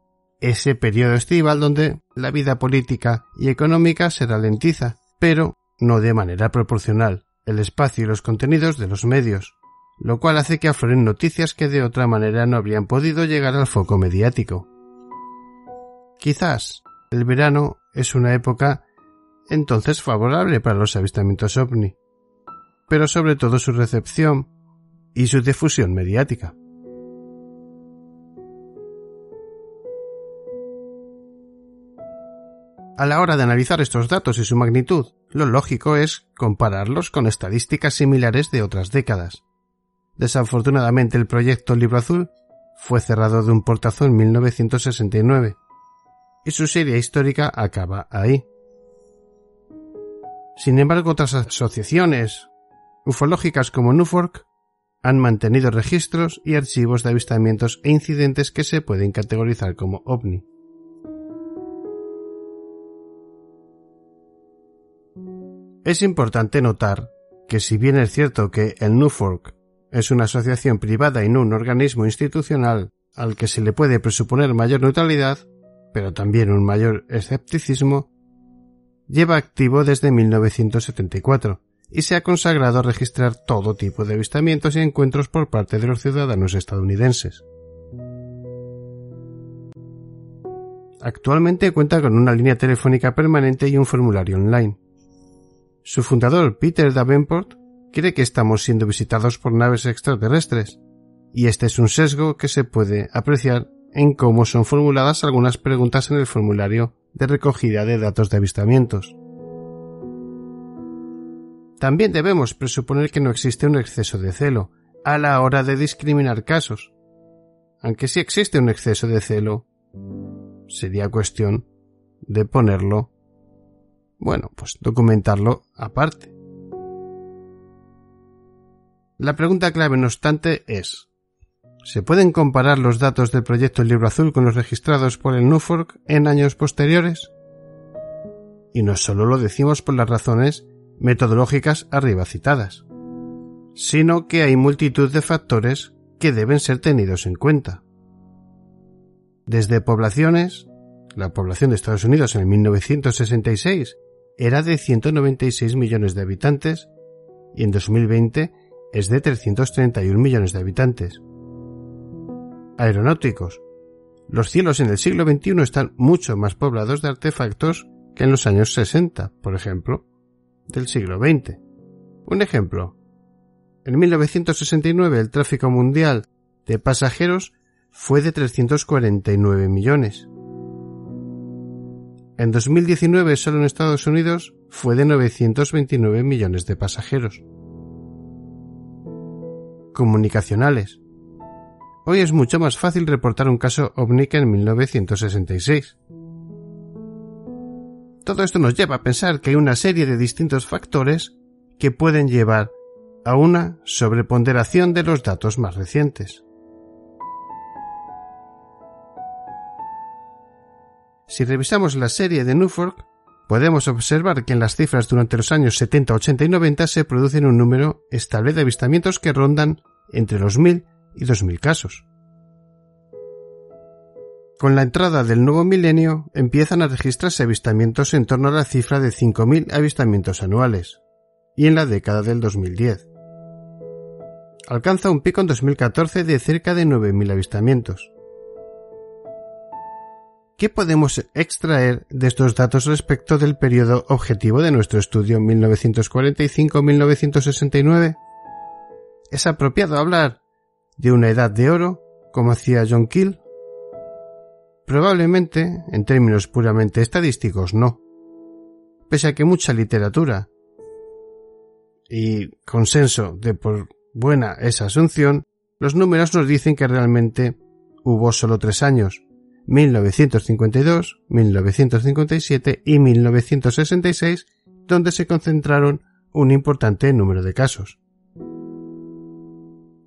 ese periodo estival donde la vida política y económica se ralentiza, pero no de manera proporcional, el espacio y los contenidos de los medios, lo cual hace que afloren noticias que de otra manera no habrían podido llegar al foco mediático. Quizás el verano es una época entonces favorable para los avistamientos ovni, pero sobre todo su recepción y su difusión mediática. A la hora de analizar estos datos y su magnitud, lo lógico es compararlos con estadísticas similares de otras décadas. Desafortunadamente el proyecto Libro Azul fue cerrado de un portazo en 1969 y su serie histórica acaba ahí. Sin embargo, otras asociaciones ufológicas como NUFORC han mantenido registros y archivos de avistamientos e incidentes que se pueden categorizar como ovni. Es importante notar que si bien es cierto que el NUFORC es una asociación privada y no un organismo institucional al que se le puede presuponer mayor neutralidad, pero también un mayor escepticismo, lleva activo desde 1974 y se ha consagrado a registrar todo tipo de avistamientos y encuentros por parte de los ciudadanos estadounidenses. Actualmente cuenta con una línea telefónica permanente y un formulario online. Su fundador, Peter Davenport, cree que estamos siendo visitados por naves extraterrestres, y este es un sesgo que se puede apreciar en cómo son formuladas algunas preguntas en el formulario de recogida de datos de avistamientos. También debemos presuponer que no existe un exceso de celo a la hora de discriminar casos. Aunque sí existe un exceso de celo, sería cuestión de ponerlo, bueno, pues documentarlo aparte. La pregunta clave, no obstante, es ¿Se pueden comparar los datos del proyecto Libro Azul con los registrados por el NUFORC en años posteriores? Y no solo lo decimos por las razones metodológicas arriba citadas, sino que hay multitud de factores que deben ser tenidos en cuenta. Desde poblaciones, la población de Estados Unidos en el 1966 era de 196 millones de habitantes y en 2020 es de 331 millones de habitantes aeronáuticos. Los cielos en el siglo XXI están mucho más poblados de artefactos que en los años 60, por ejemplo, del siglo XX. Un ejemplo. En 1969 el tráfico mundial de pasajeros fue de 349 millones. En 2019 solo en Estados Unidos fue de 929 millones de pasajeros. Comunicacionales. Hoy es mucho más fácil reportar un caso ovni que en 1966. Todo esto nos lleva a pensar que hay una serie de distintos factores que pueden llevar a una sobreponderación de los datos más recientes. Si revisamos la serie de Newfork, podemos observar que en las cifras durante los años 70, 80 y 90 se producen un número estable de avistamientos que rondan entre los 1000 y 2.000 casos. Con la entrada del nuevo milenio empiezan a registrarse avistamientos en torno a la cifra de 5.000 avistamientos anuales, y en la década del 2010. Alcanza un pico en 2014 de cerca de 9.000 avistamientos. ¿Qué podemos extraer de estos datos respecto del periodo objetivo de nuestro estudio 1945-1969? ¿Es apropiado hablar de una edad de oro, como hacía John Keel? Probablemente, en términos puramente estadísticos, no. Pese a que mucha literatura y consenso de por buena esa asunción, los números nos dicen que realmente hubo solo tres años, 1952, 1957 y 1966, donde se concentraron un importante número de casos.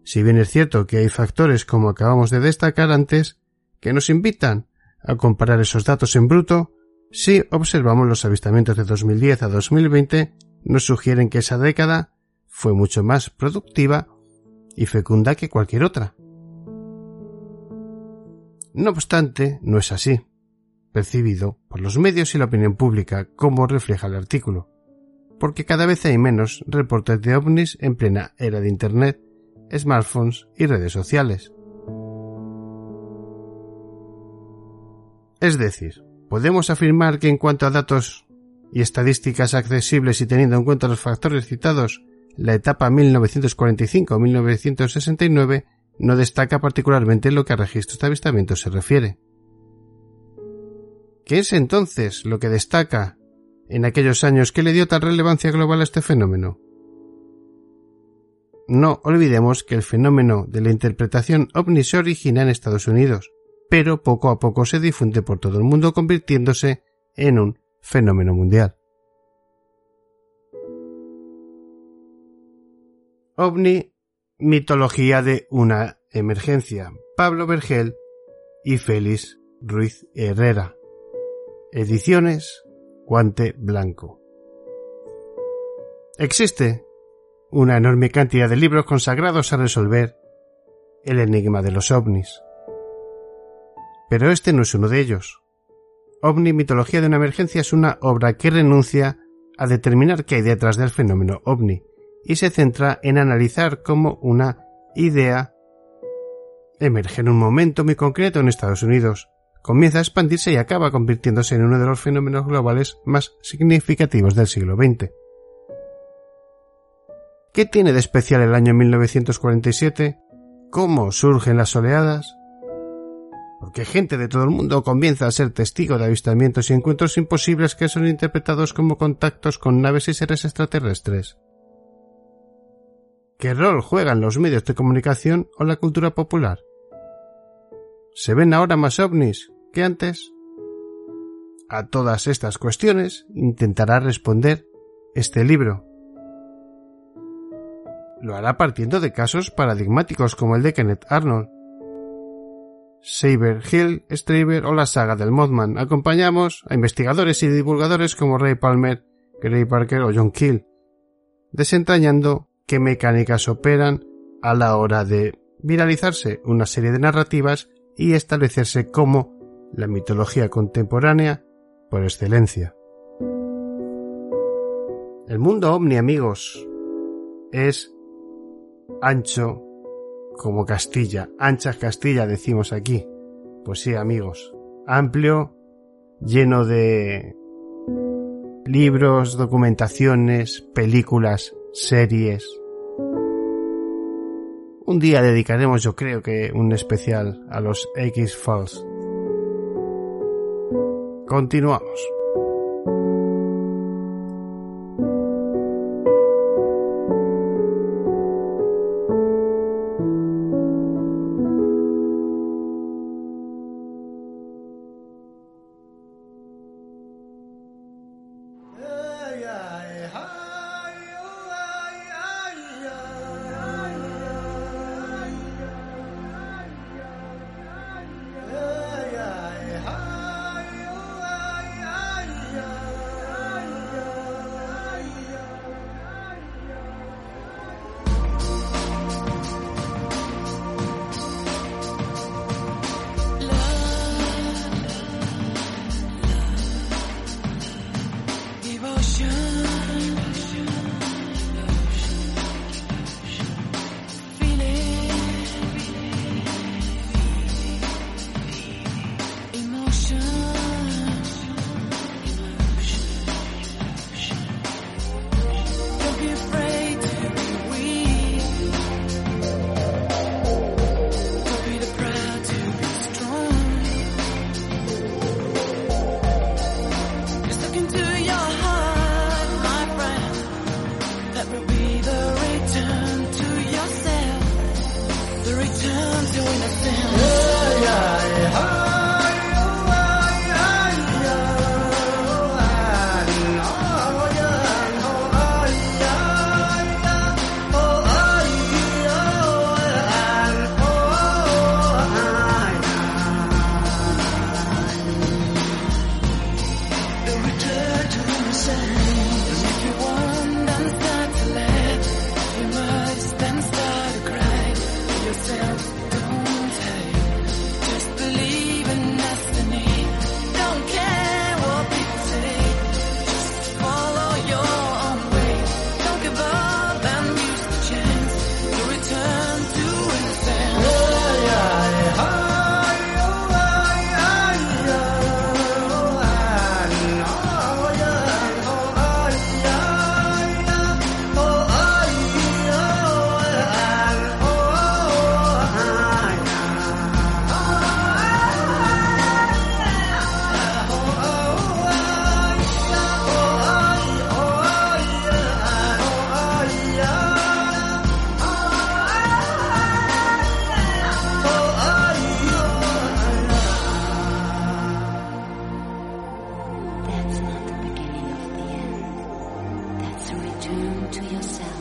Si bien es cierto que hay factores como acabamos de destacar antes, que nos invitan a comparar esos datos en bruto, si observamos los avistamientos de 2010 a 2020, nos sugieren que esa década fue mucho más productiva y fecunda que cualquier otra. No obstante, no es así, percibido por los medios y la opinión pública, como refleja el artículo, porque cada vez hay menos reportes de ovnis en plena era de Internet, smartphones y redes sociales. Es decir, podemos afirmar que en cuanto a datos y estadísticas accesibles y teniendo en cuenta los factores citados, la etapa 1945-1969 no destaca particularmente lo que a registros de avistamientos se refiere. ¿Qué es entonces lo que destaca en aquellos años que le dio tal relevancia global a este fenómeno? No olvidemos que el fenómeno de la interpretación ovni se origina en Estados Unidos, pero poco a poco se difunde por todo el mundo convirtiéndose en un fenómeno mundial. OVNI Mitología de una emergencia. Pablo Vergel y Félix Ruiz Herrera. Ediciones Guante Blanco. Existe una enorme cantidad de libros consagrados a resolver el enigma de los ovnis. Pero este no es uno de ellos. OVNI Mitología de una emergencia es una obra que renuncia a determinar qué hay detrás del fenómeno ovni y se centra en analizar cómo una idea emerge en un momento muy concreto en Estados Unidos, comienza a expandirse y acaba convirtiéndose en uno de los fenómenos globales más significativos del siglo XX. ¿Qué tiene de especial el año 1947? ¿Cómo surgen las oleadas? Porque gente de todo el mundo comienza a ser testigo de avistamientos y encuentros imposibles que son interpretados como contactos con naves y seres extraterrestres. ¿Qué rol juegan los medios de comunicación o la cultura popular? ¿Se ven ahora más ovnis que antes? A todas estas cuestiones intentará responder este libro. Lo hará partiendo de casos paradigmáticos como el de Kenneth Arnold, Saber Hill, Straver o la saga del Mothman. Acompañamos a investigadores y divulgadores como Ray Palmer, Gray Parker o John Keel, desentrañando qué mecánicas operan a la hora de viralizarse una serie de narrativas y establecerse como la mitología contemporánea por excelencia. El mundo ovni, amigos, es ancho como Castilla, ancha Castilla decimos aquí. Pues sí, amigos, amplio, lleno de libros, documentaciones, películas, series. Un día dedicaremos yo creo que un especial a los X-Files. Continuamos. to yourself.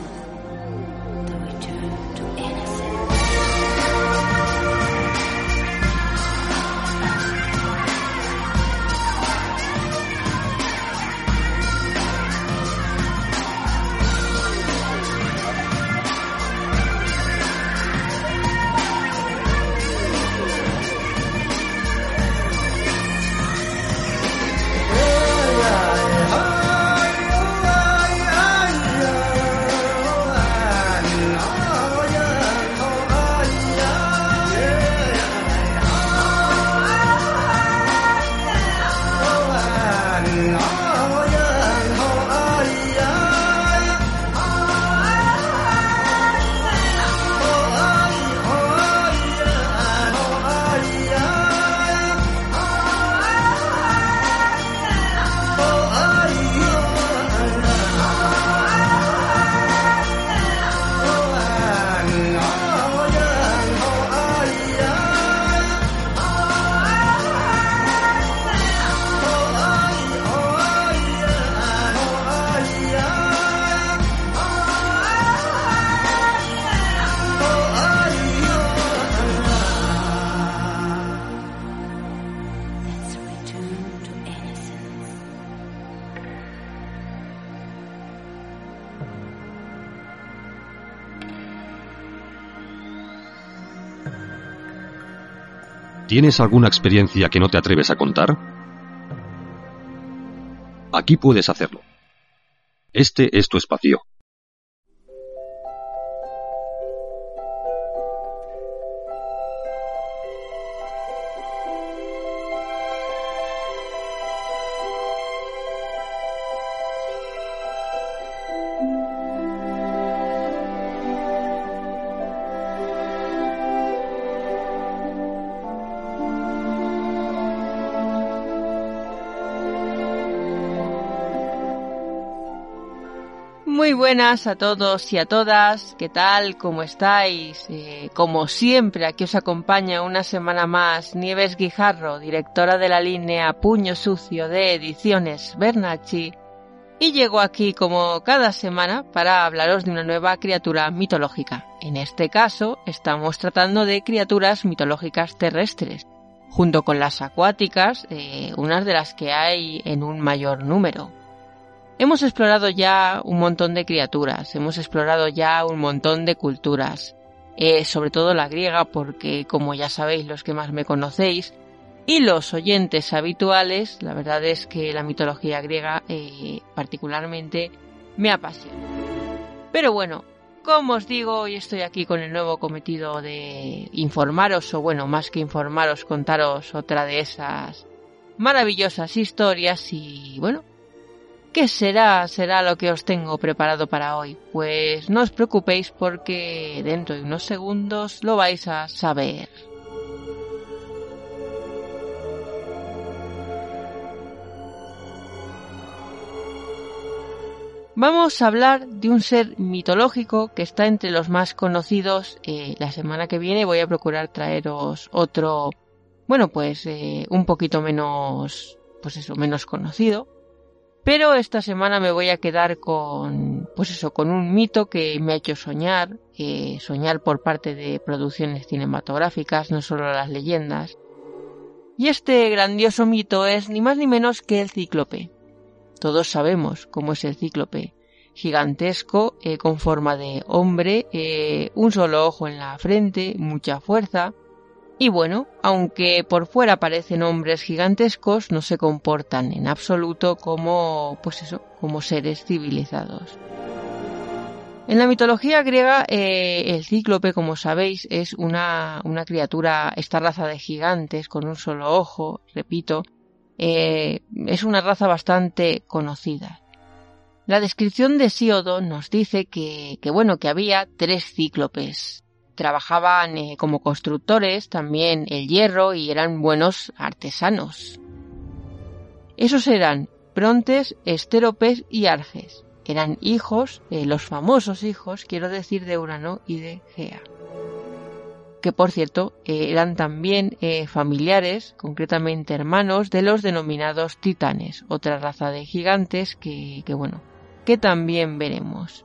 ¿Tienes alguna experiencia que no te atreves a contar? Aquí puedes hacerlo. Este es tu espacio. Buenas a todos y a todas, ¿qué tal? ¿Cómo estáis? Eh, como siempre, aquí os acompaña una semana más Nieves Guijarro, directora de la línea Puño Sucio de Ediciones Bernacci, y llego aquí como cada semana para hablaros de una nueva criatura mitológica. En este caso, estamos tratando de criaturas mitológicas terrestres, junto con las acuáticas, eh, unas de las que hay en un mayor número. Hemos explorado ya un montón de criaturas, hemos explorado ya un montón de culturas, eh, sobre todo la griega, porque como ya sabéis los que más me conocéis, y los oyentes habituales, la verdad es que la mitología griega eh, particularmente me apasiona. Pero bueno, como os digo, hoy estoy aquí con el nuevo cometido de informaros, o bueno, más que informaros, contaros otra de esas maravillosas historias y bueno, ¿Qué será? Será lo que os tengo preparado para hoy. Pues no os preocupéis porque dentro de unos segundos lo vais a saber. Vamos a hablar de un ser mitológico que está entre los más conocidos. Eh, la semana que viene voy a procurar traeros otro, bueno, pues eh, un poquito menos, pues eso, menos conocido, pero esta semana me voy a quedar con, pues eso, con un mito que me ha hecho soñar, soñar por parte de producciones cinematográficas, no solo las leyendas. Y este grandioso mito es ni más ni menos que el cíclope. Todos sabemos cómo es el cíclope. Gigantesco, eh, con forma de hombre, eh, un solo ojo en la frente, mucha fuerza, y bueno, aunque por fuera parecen hombres gigantescos, no se comportan en absoluto como, pues eso, como seres civilizados. En la mitología griega, eh, el cíclope, como sabéis, es una, criatura, esta raza de gigantes con un solo ojo, repito, eh, es una raza bastante conocida. La descripción de Síodo nos dice que bueno, que había tres cíclopes, trabajaban eh, como constructores también el hierro y eran buenos artesanos. Esos eran Brontes, Estéropes y Arges. Eran hijos, eh, los famosos hijos, quiero decir, de Urano y de Gea. Que por cierto, eh, eran también familiares, concretamente hermanos, de los denominados titanes, otra raza de gigantes que, que bueno, que también veremos.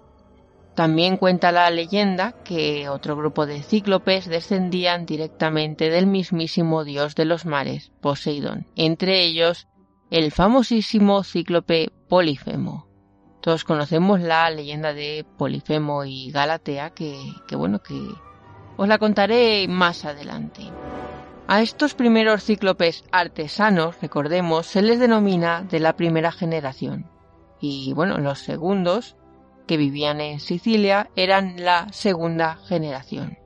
También cuenta la leyenda que otro grupo de cíclopes descendían directamente del mismísimo dios de los mares, Poseidón, entre ellos el famosísimo cíclope Polifemo. Todos conocemos la leyenda de Polifemo y Galatea, que, bueno, que os la contaré más adelante. A estos primeros cíclopes artesanos, recordemos, se les denomina de la primera generación. Y bueno, los segundos que vivían en Sicilia eran la segunda generación.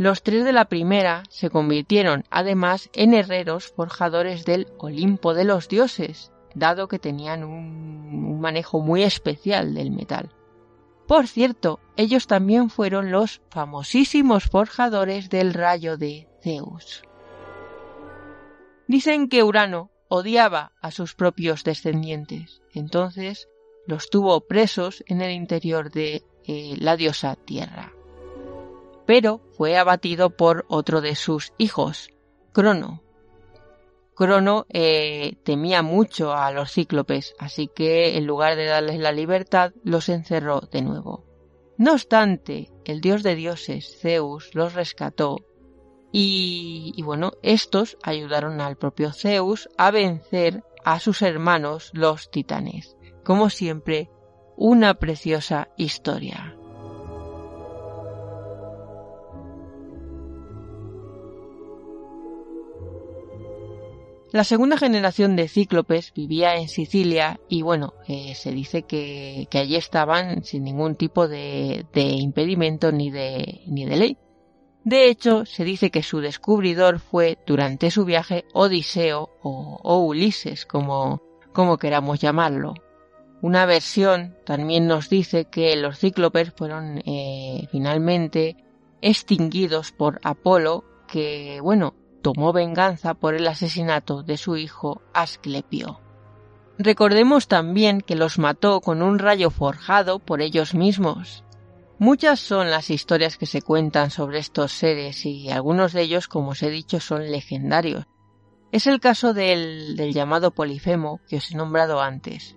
Los tres de la primera se convirtieron además en herreros forjadores del Olimpo de los dioses, dado que tenían un, manejo muy especial del metal. Por cierto, ellos también fueron los famosísimos forjadores del rayo de Zeus. Dicen que Urano odiaba a sus propios descendientes, entonces los tuvo presos en el interior de eh, la diosa Tierra. Pero fue abatido por otro de sus hijos, Crono. Crono eh, temía mucho a los cíclopes, así que en lugar de darles la libertad, los encerró de nuevo. No obstante, el dios de dioses, Zeus, los rescató y, y, bueno, estos ayudaron al propio Zeus a vencer a sus hermanos los titanes como siempre, una preciosa historia. La segunda generación de cíclopes vivía en Sicilia y bueno, eh, se dice que, que, allí estaban sin ningún tipo de, de impedimento ni de, ni de ley. De hecho, se dice que su descubridor fue durante su viaje Odiseo o, o Ulises, como, como queramos llamarlo. Una versión también nos dice que los cíclopes fueron eh, finalmente extinguidos por Apolo, que, bueno, tomó venganza por el asesinato de su hijo Asclepio. Recordemos también que los mató con un rayo forjado por ellos mismos. Muchas son las historias que se cuentan sobre estos seres y algunos de ellos, como os he dicho, son legendarios. Es el caso del, del llamado Polifemo que os he nombrado antes.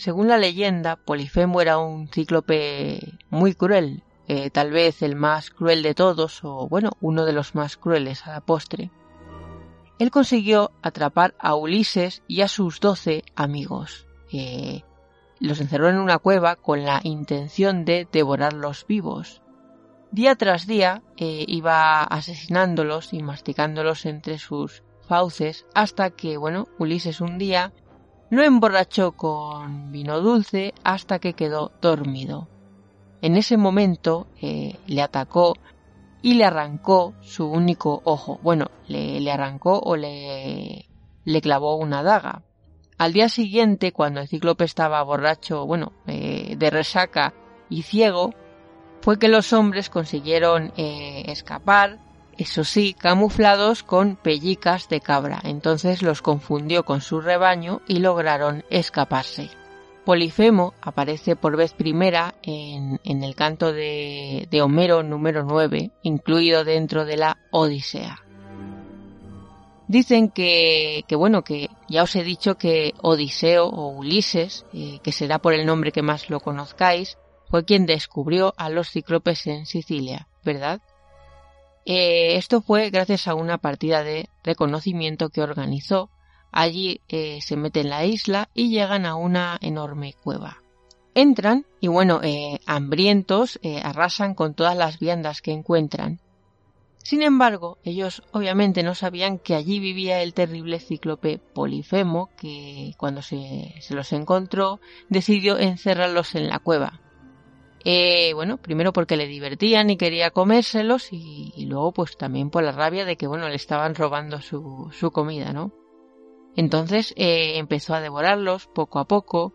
Según la leyenda, Polifemo era un cíclope muy cruel, eh, tal vez el más cruel de todos, o bueno, uno de los más crueles a la postre. Él consiguió atrapar a Ulises y a sus doce amigos. Eh, los encerró en una cueva con la intención de devorarlos vivos. Día tras día eh, iba asesinándolos y masticándolos entre sus fauces hasta que, bueno, Ulises un día lo emborrachó con vino dulce hasta que quedó dormido. En ese momento eh, le atacó y le arrancó su único ojo. Bueno, le, arrancó o le, le clavó una daga. Al día siguiente, cuando el cíclope estaba borracho, bueno, eh, de resaca y ciego, fue que los hombres consiguieron eh, escapar eso sí, camuflados con pellicas de cabra. Entonces los confundió con su rebaño y lograron escaparse. Polifemo aparece por vez primera en, el canto de, Homero número 9, incluido dentro de la Odisea. Dicen que, bueno, que ya os he dicho que Odiseo o Ulises, eh, que será por el nombre que más lo conozcáis, fue quien descubrió a los cíclopes en Sicilia, ¿verdad? Eh, esto fue gracias a una partida de reconocimiento que organizó. Allí eh, se meten en la isla y llegan a una enorme cueva. Entran y bueno, eh, hambrientos arrasan con todas las viandas que encuentran. Sin embargo, ellos obviamente no sabían que allí vivía el terrible cíclope Polifemo, que cuando se los encontró decidió encerrarlos en la cueva. Eh, bueno, primero porque le divertían y quería comérselos y, luego pues también por la rabia de que bueno le estaban robando su, su comida, ¿no? Entonces eh, empezó a devorarlos poco a poco,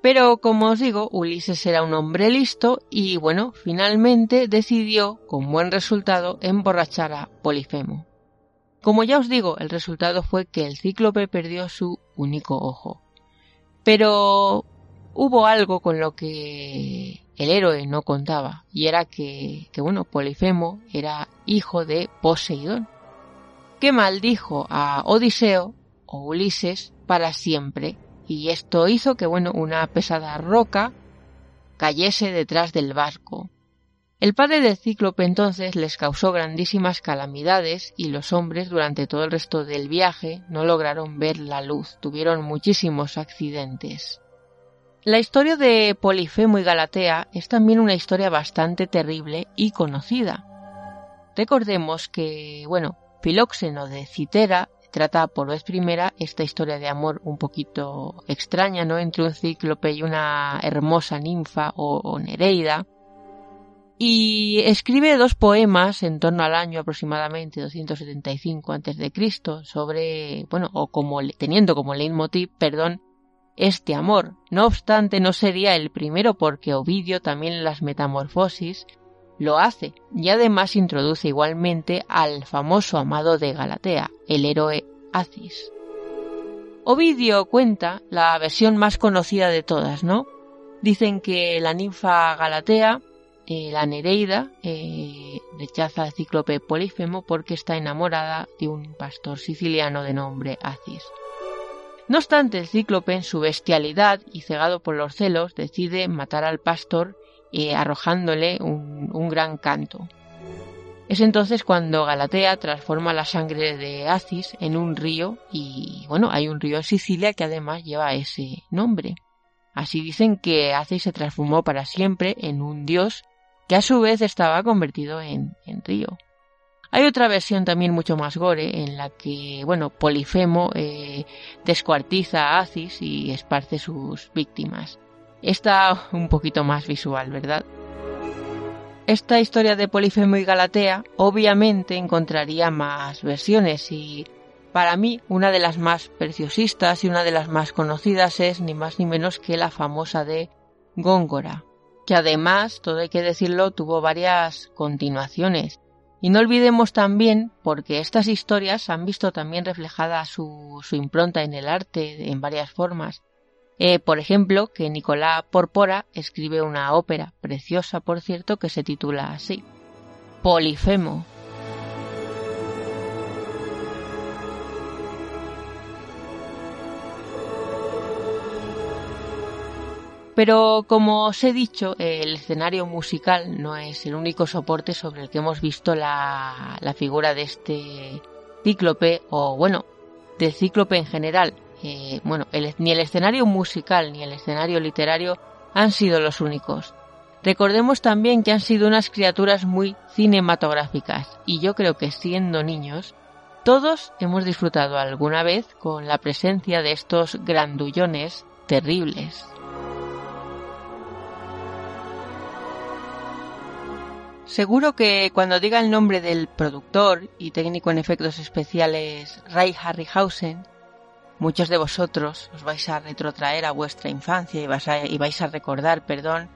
pero como os digo, Ulises era un hombre listo y bueno, finalmente decidió, con buen resultado, emborrachar a Polifemo. Como ya os digo, el resultado fue que el cíclope perdió su único ojo. Pero hubo algo con lo que el héroe no contaba, y era que, bueno, Polifemo era hijo de Poseidón, que maldijo a Odiseo o Ulises para siempre, y esto hizo que bueno, una pesada roca cayese detrás del barco. El padre del cíclope entonces les causó grandísimas calamidades y los hombres durante todo el resto del viaje no lograron ver la luz, tuvieron muchísimos accidentes. La historia de Polifemo y Galatea es también una historia bastante terrible y conocida. Recordemos que, bueno, Filóxeno de Citera trata por vez primera esta historia de amor un poquito extraña, ¿no? Entre un cíclope y una hermosa ninfa o, Nereida. Y escribe dos poemas en torno al año aproximadamente 275 a.C. sobre, bueno, o como teniendo como leitmotiv, perdón, este amor. No obstante, no sería el primero porque Ovidio también en las Metamorfosis lo hace y además introduce igualmente al famoso amado de Galatea, el héroe Acis. Ovidio cuenta la versión más conocida de todas, ¿no? Dicen que la ninfa Galatea, eh, la Nereida, eh, rechaza al cíclope Polifemo porque está enamorada de un pastor siciliano de nombre Acis. No obstante, el cíclope, en su bestialidad y cegado por los celos, decide matar al pastor eh, arrojándole un, gran canto. Es entonces cuando Galatea transforma la sangre de Acis en un río y bueno, hay un río en Sicilia que además lleva ese nombre. Así dicen que Acis se transformó para siempre en un dios que a su vez estaba convertido en río. Hay otra versión también mucho más gore en la que, bueno, Polifemo eh, descuartiza a Acis y esparce sus víctimas. Esta un poquito más visual, ¿verdad? Esta historia de Polifemo y Galatea obviamente encontraría más versiones y para mí una de las más preciosistas y una de las más conocidas es ni más ni menos que la famosa de Góngora, que además, todo hay que decirlo, tuvo varias continuaciones y no olvidemos también, porque estas historias han visto también reflejada su, su impronta en el arte en varias formas. Eh, por ejemplo, que Nicolás Porpora escribe una ópera, preciosa por cierto, que se titula así, Polifemo, Pero como os he dicho, el escenario musical no es el único soporte sobre el que hemos visto la, figura de este cíclope, o bueno, de cíclope en general. Eh, bueno, ni el escenario musical ni el escenario literario han sido los únicos. Recordemos también que han sido unas criaturas muy cinematográficas y yo creo que siendo niños todos hemos disfrutado alguna vez con la presencia de estos grandullones terribles. Seguro que cuando diga el nombre del productor y técnico en efectos especiales Ray Harryhausen, muchos de vosotros os vais a retrotraer a vuestra infancia y, vais a, recordar, perdón,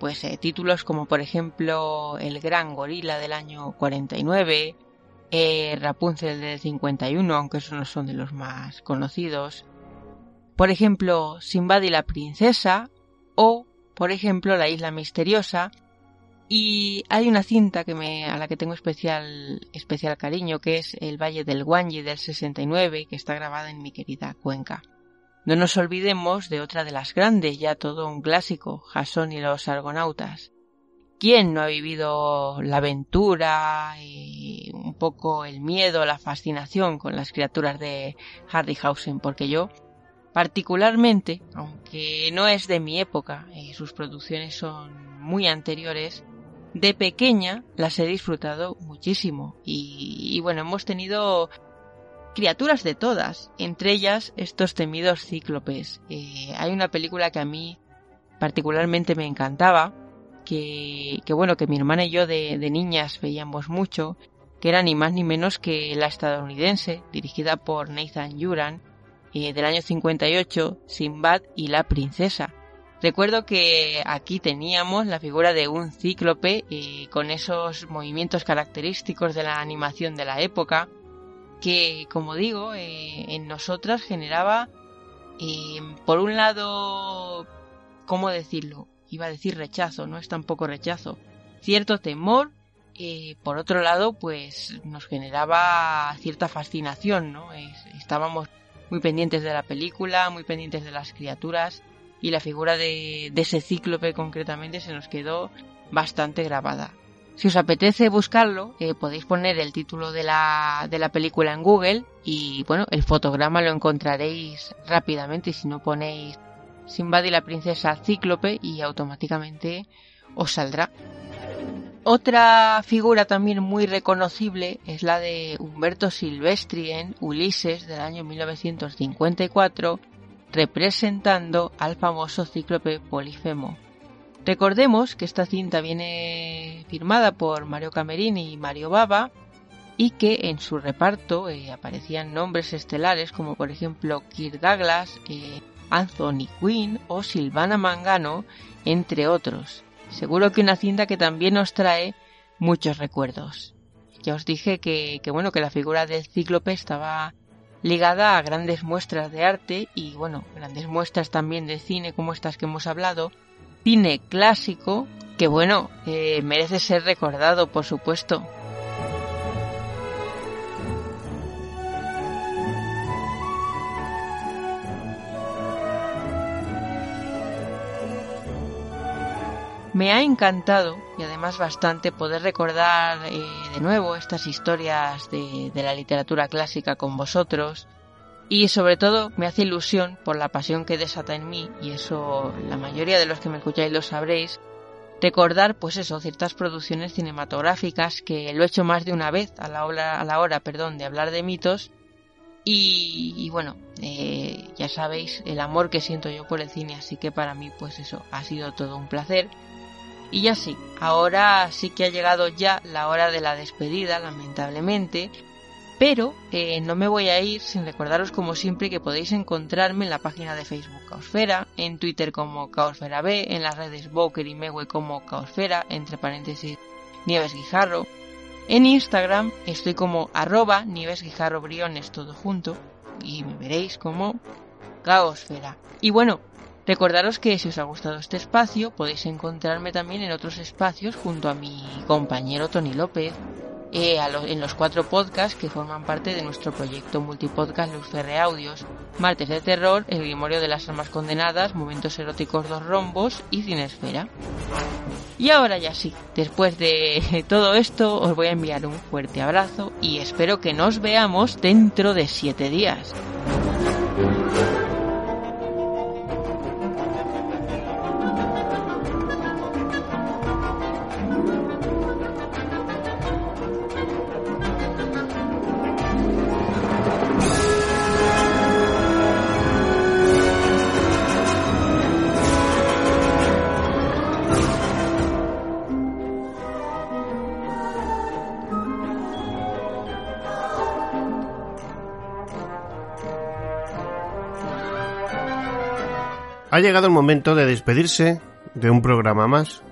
pues eh, títulos como por ejemplo El Gran Gorila del año 49, eh, Rapunzel del 51, aunque esos no son de los más conocidos, por ejemplo Sinbad y la Princesa o, por ejemplo, La Isla Misteriosa, y hay una cinta que me, a la que tengo especial, especial cariño, que es El Valle del Guanyi del 69, que está grabada en mi querida Cuenca. No nos olvidemos de otra de las grandes, ya todo un clásico, Jason y los Argonautas. ¿Quién no ha vivido la aventura y un poco el miedo, la fascinación con las criaturas de Harryhausen? Porque yo, particularmente, aunque no es de mi época y sus producciones son muy anteriores, de pequeña las he disfrutado muchísimo y, bueno, hemos tenido criaturas de todas, entre ellas estos temidos cíclopes. Eh, hay una película que a mí particularmente me encantaba, que, bueno, que mi hermana y yo de, niñas veíamos mucho, que era ni más ni menos que la estadounidense, dirigida por Nathan Yuran, eh, del año 58, Sinbad y la princesa. Recuerdo que aquí teníamos la figura de un cíclope y con esos movimientos característicos de la animación de la época que, como digo, eh, en nosotras generaba, eh, por un lado, ¿cómo decirlo? Iba a decir rechazo, no es tampoco rechazo, cierto temor, y por otro lado, pues nos generaba cierta fascinación, ¿no? estábamos muy pendientes de la película, muy pendientes de las criaturas y la figura de, ese cíclope concretamente se nos quedó bastante grabada. Si os apetece buscarlo, eh, podéis poner el título de la, de la película en Google y bueno, el fotograma lo encontraréis rápidamente si no ponéis Sinbad y la princesa cíclope y automáticamente os saldrá. Otra figura también muy reconocible es la de Humberto Silvestri en Ulises del año 1954 representando al famoso cíclope Polifemo. Recordemos que esta cinta viene firmada por Mario Camerini y Mario Baba y que en su reparto eh, aparecían nombres estelares como por ejemplo Kirk Douglas, eh, Anthony Quinn o Silvana Mangano, entre otros. Seguro que una cinta que también nos trae muchos recuerdos. Ya os dije que, que bueno que la figura del cíclope estaba ligada a grandes muestras de arte y bueno, grandes muestras también de cine como estas que hemos hablado, cine clásico que bueno, eh, merece ser recordado por supuesto. Me ha encantado y además bastante poder recordar eh, de nuevo estas historias de, la literatura clásica con vosotros y sobre todo me hace ilusión por la pasión que desata en mí y eso la mayoría de los que me escucháis lo sabréis recordar, pues eso, ciertas producciones cinematográficas que lo he hecho más de una vez a la hora, a la hora perdón, de hablar de mitos. Y, bueno, eh, ya sabéis el amor que siento yo por el cine, así que para mí, pues eso, ha sido todo un placer. Y ya sí, ahora sí que ha llegado ya la hora de la despedida, lamentablemente. Pero eh, no me voy a ir sin recordaros como siempre que podéis encontrarme en la página de Facebook Caosfera, en Twitter como Caosfera B, en las redes Boker y Mewe como Caosfera, entre paréntesis Nieves Guijarro. En Instagram estoy como arroba Nieves Guijarro Briones todo junto y me veréis como Caosfera. Y bueno, recordaros que si os ha gustado este espacio podéis encontrarme también en otros espacios junto a mi compañero Tony López eh, en los cuatro podcasts que forman parte de nuestro proyecto multipodcast Luz Ferre Audios, Martes de Terror, El Grimorio de las Almas Condenadas, Momentos Eróticos Dos Rombos y Cinesfera. Y ahora ya sí, después de todo esto os voy a enviar un fuerte abrazo y espero que nos veamos dentro de siete días. Ha llegado el momento de despedirse de un programa más,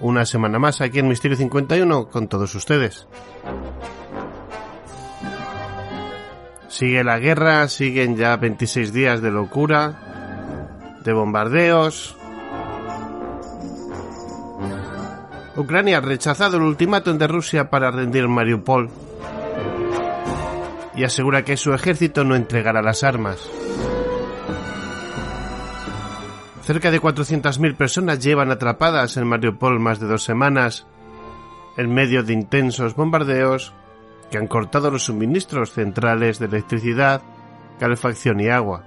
una semana más aquí en Misterio 51 con todos ustedes. Sigue la guerra, siguen ya 26 días de locura, de bombardeos. Ucrania ha rechazado el ultimátum de Rusia para rendir Mariupol y asegura que su ejército no entregará las armas. Cerca de 400.000 personas llevan atrapadas en Mariupol más de dos semanas, en medio de intensos bombardeos que han cortado los suministros centrales de electricidad, calefacción y agua.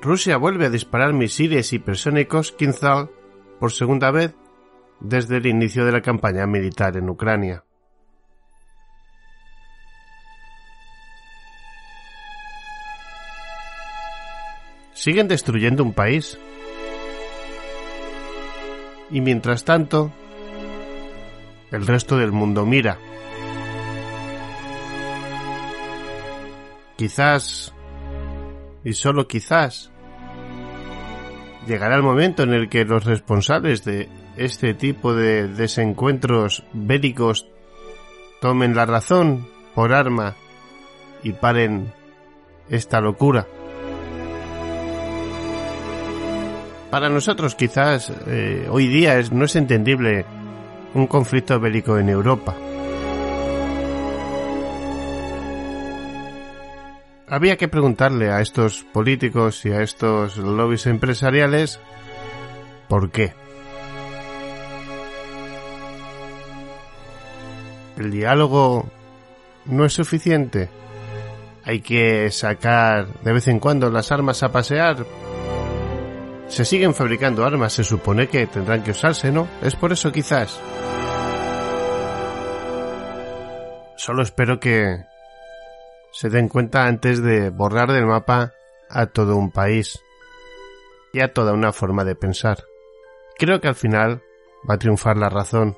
Rusia vuelve a disparar misiles hipersónicos Kinzhal por segunda vez desde el inicio de la campaña militar en Ucrania. Siguen destruyendo un país. Y mientras tanto, el resto del mundo mira. Quizás, y solo quizás, llegará el momento en el que los responsables de este tipo de desencuentros bélicos tomen la razón por arma y paren esta locura. Para nosotros quizás eh, hoy día es, no es entendible un conflicto bélico en Europa. Había que preguntarle a estos políticos y a estos lobbies empresariales por qué. El diálogo no es suficiente. Hay que sacar de vez en cuando las armas a pasear se siguen fabricando armas, se supone que tendrán que usarse, ¿no? Es por eso quizás. Solo espero que se den cuenta antes de borrar del mapa a todo un país y a toda una forma de pensar. Creo que al final va a triunfar la razón.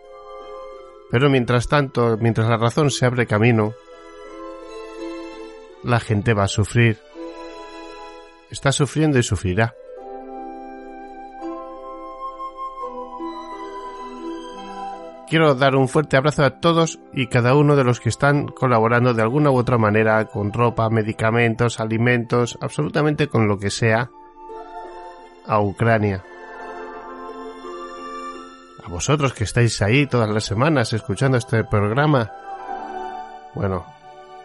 Pero mientras tanto, mientras la razón se abre camino, la gente va a sufrir. Está sufriendo y sufrirá. Quiero dar un fuerte abrazo a todos y cada uno de los que están colaborando de alguna u otra manera con ropa, medicamentos, alimentos, absolutamente con lo que sea a Ucrania. A vosotros que estáis ahí todas las semanas escuchando este programa. Bueno,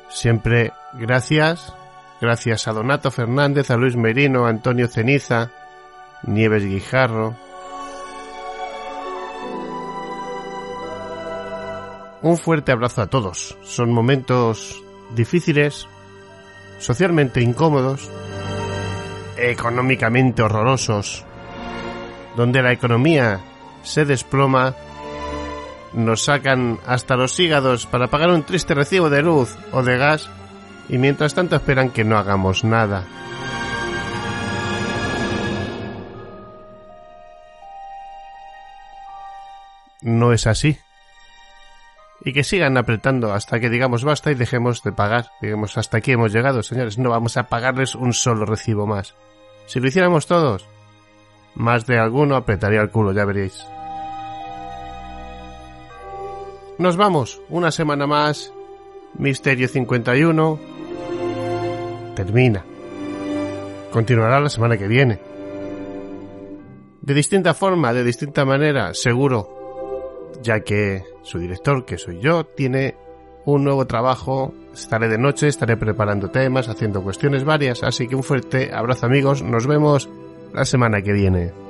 siempre gracias. Gracias a Donato Fernández, a Luis Merino, a Antonio Ceniza, Nieves Guijarro, Un fuerte abrazo a todos. Son momentos difíciles, socialmente incómodos, económicamente horrorosos, donde la economía se desploma, nos sacan hasta los hígados para pagar un triste recibo de luz o de gas y mientras tanto esperan que no hagamos nada. No es así. Y que sigan apretando hasta que digamos basta y dejemos de pagar. Digamos, hasta aquí hemos llegado, señores. No vamos a pagarles un solo recibo más. Si lo hiciéramos todos, más de alguno apretaría el culo, ya veréis. Nos vamos, una semana más. Misterio 51 termina. Continuará la semana que viene. De distinta forma, de distinta manera, seguro, ya que su director, que soy yo, tiene un nuevo trabajo. Estaré de noche, estaré preparando temas, haciendo cuestiones varias, así que un fuerte abrazo amigos, nos vemos la semana que viene.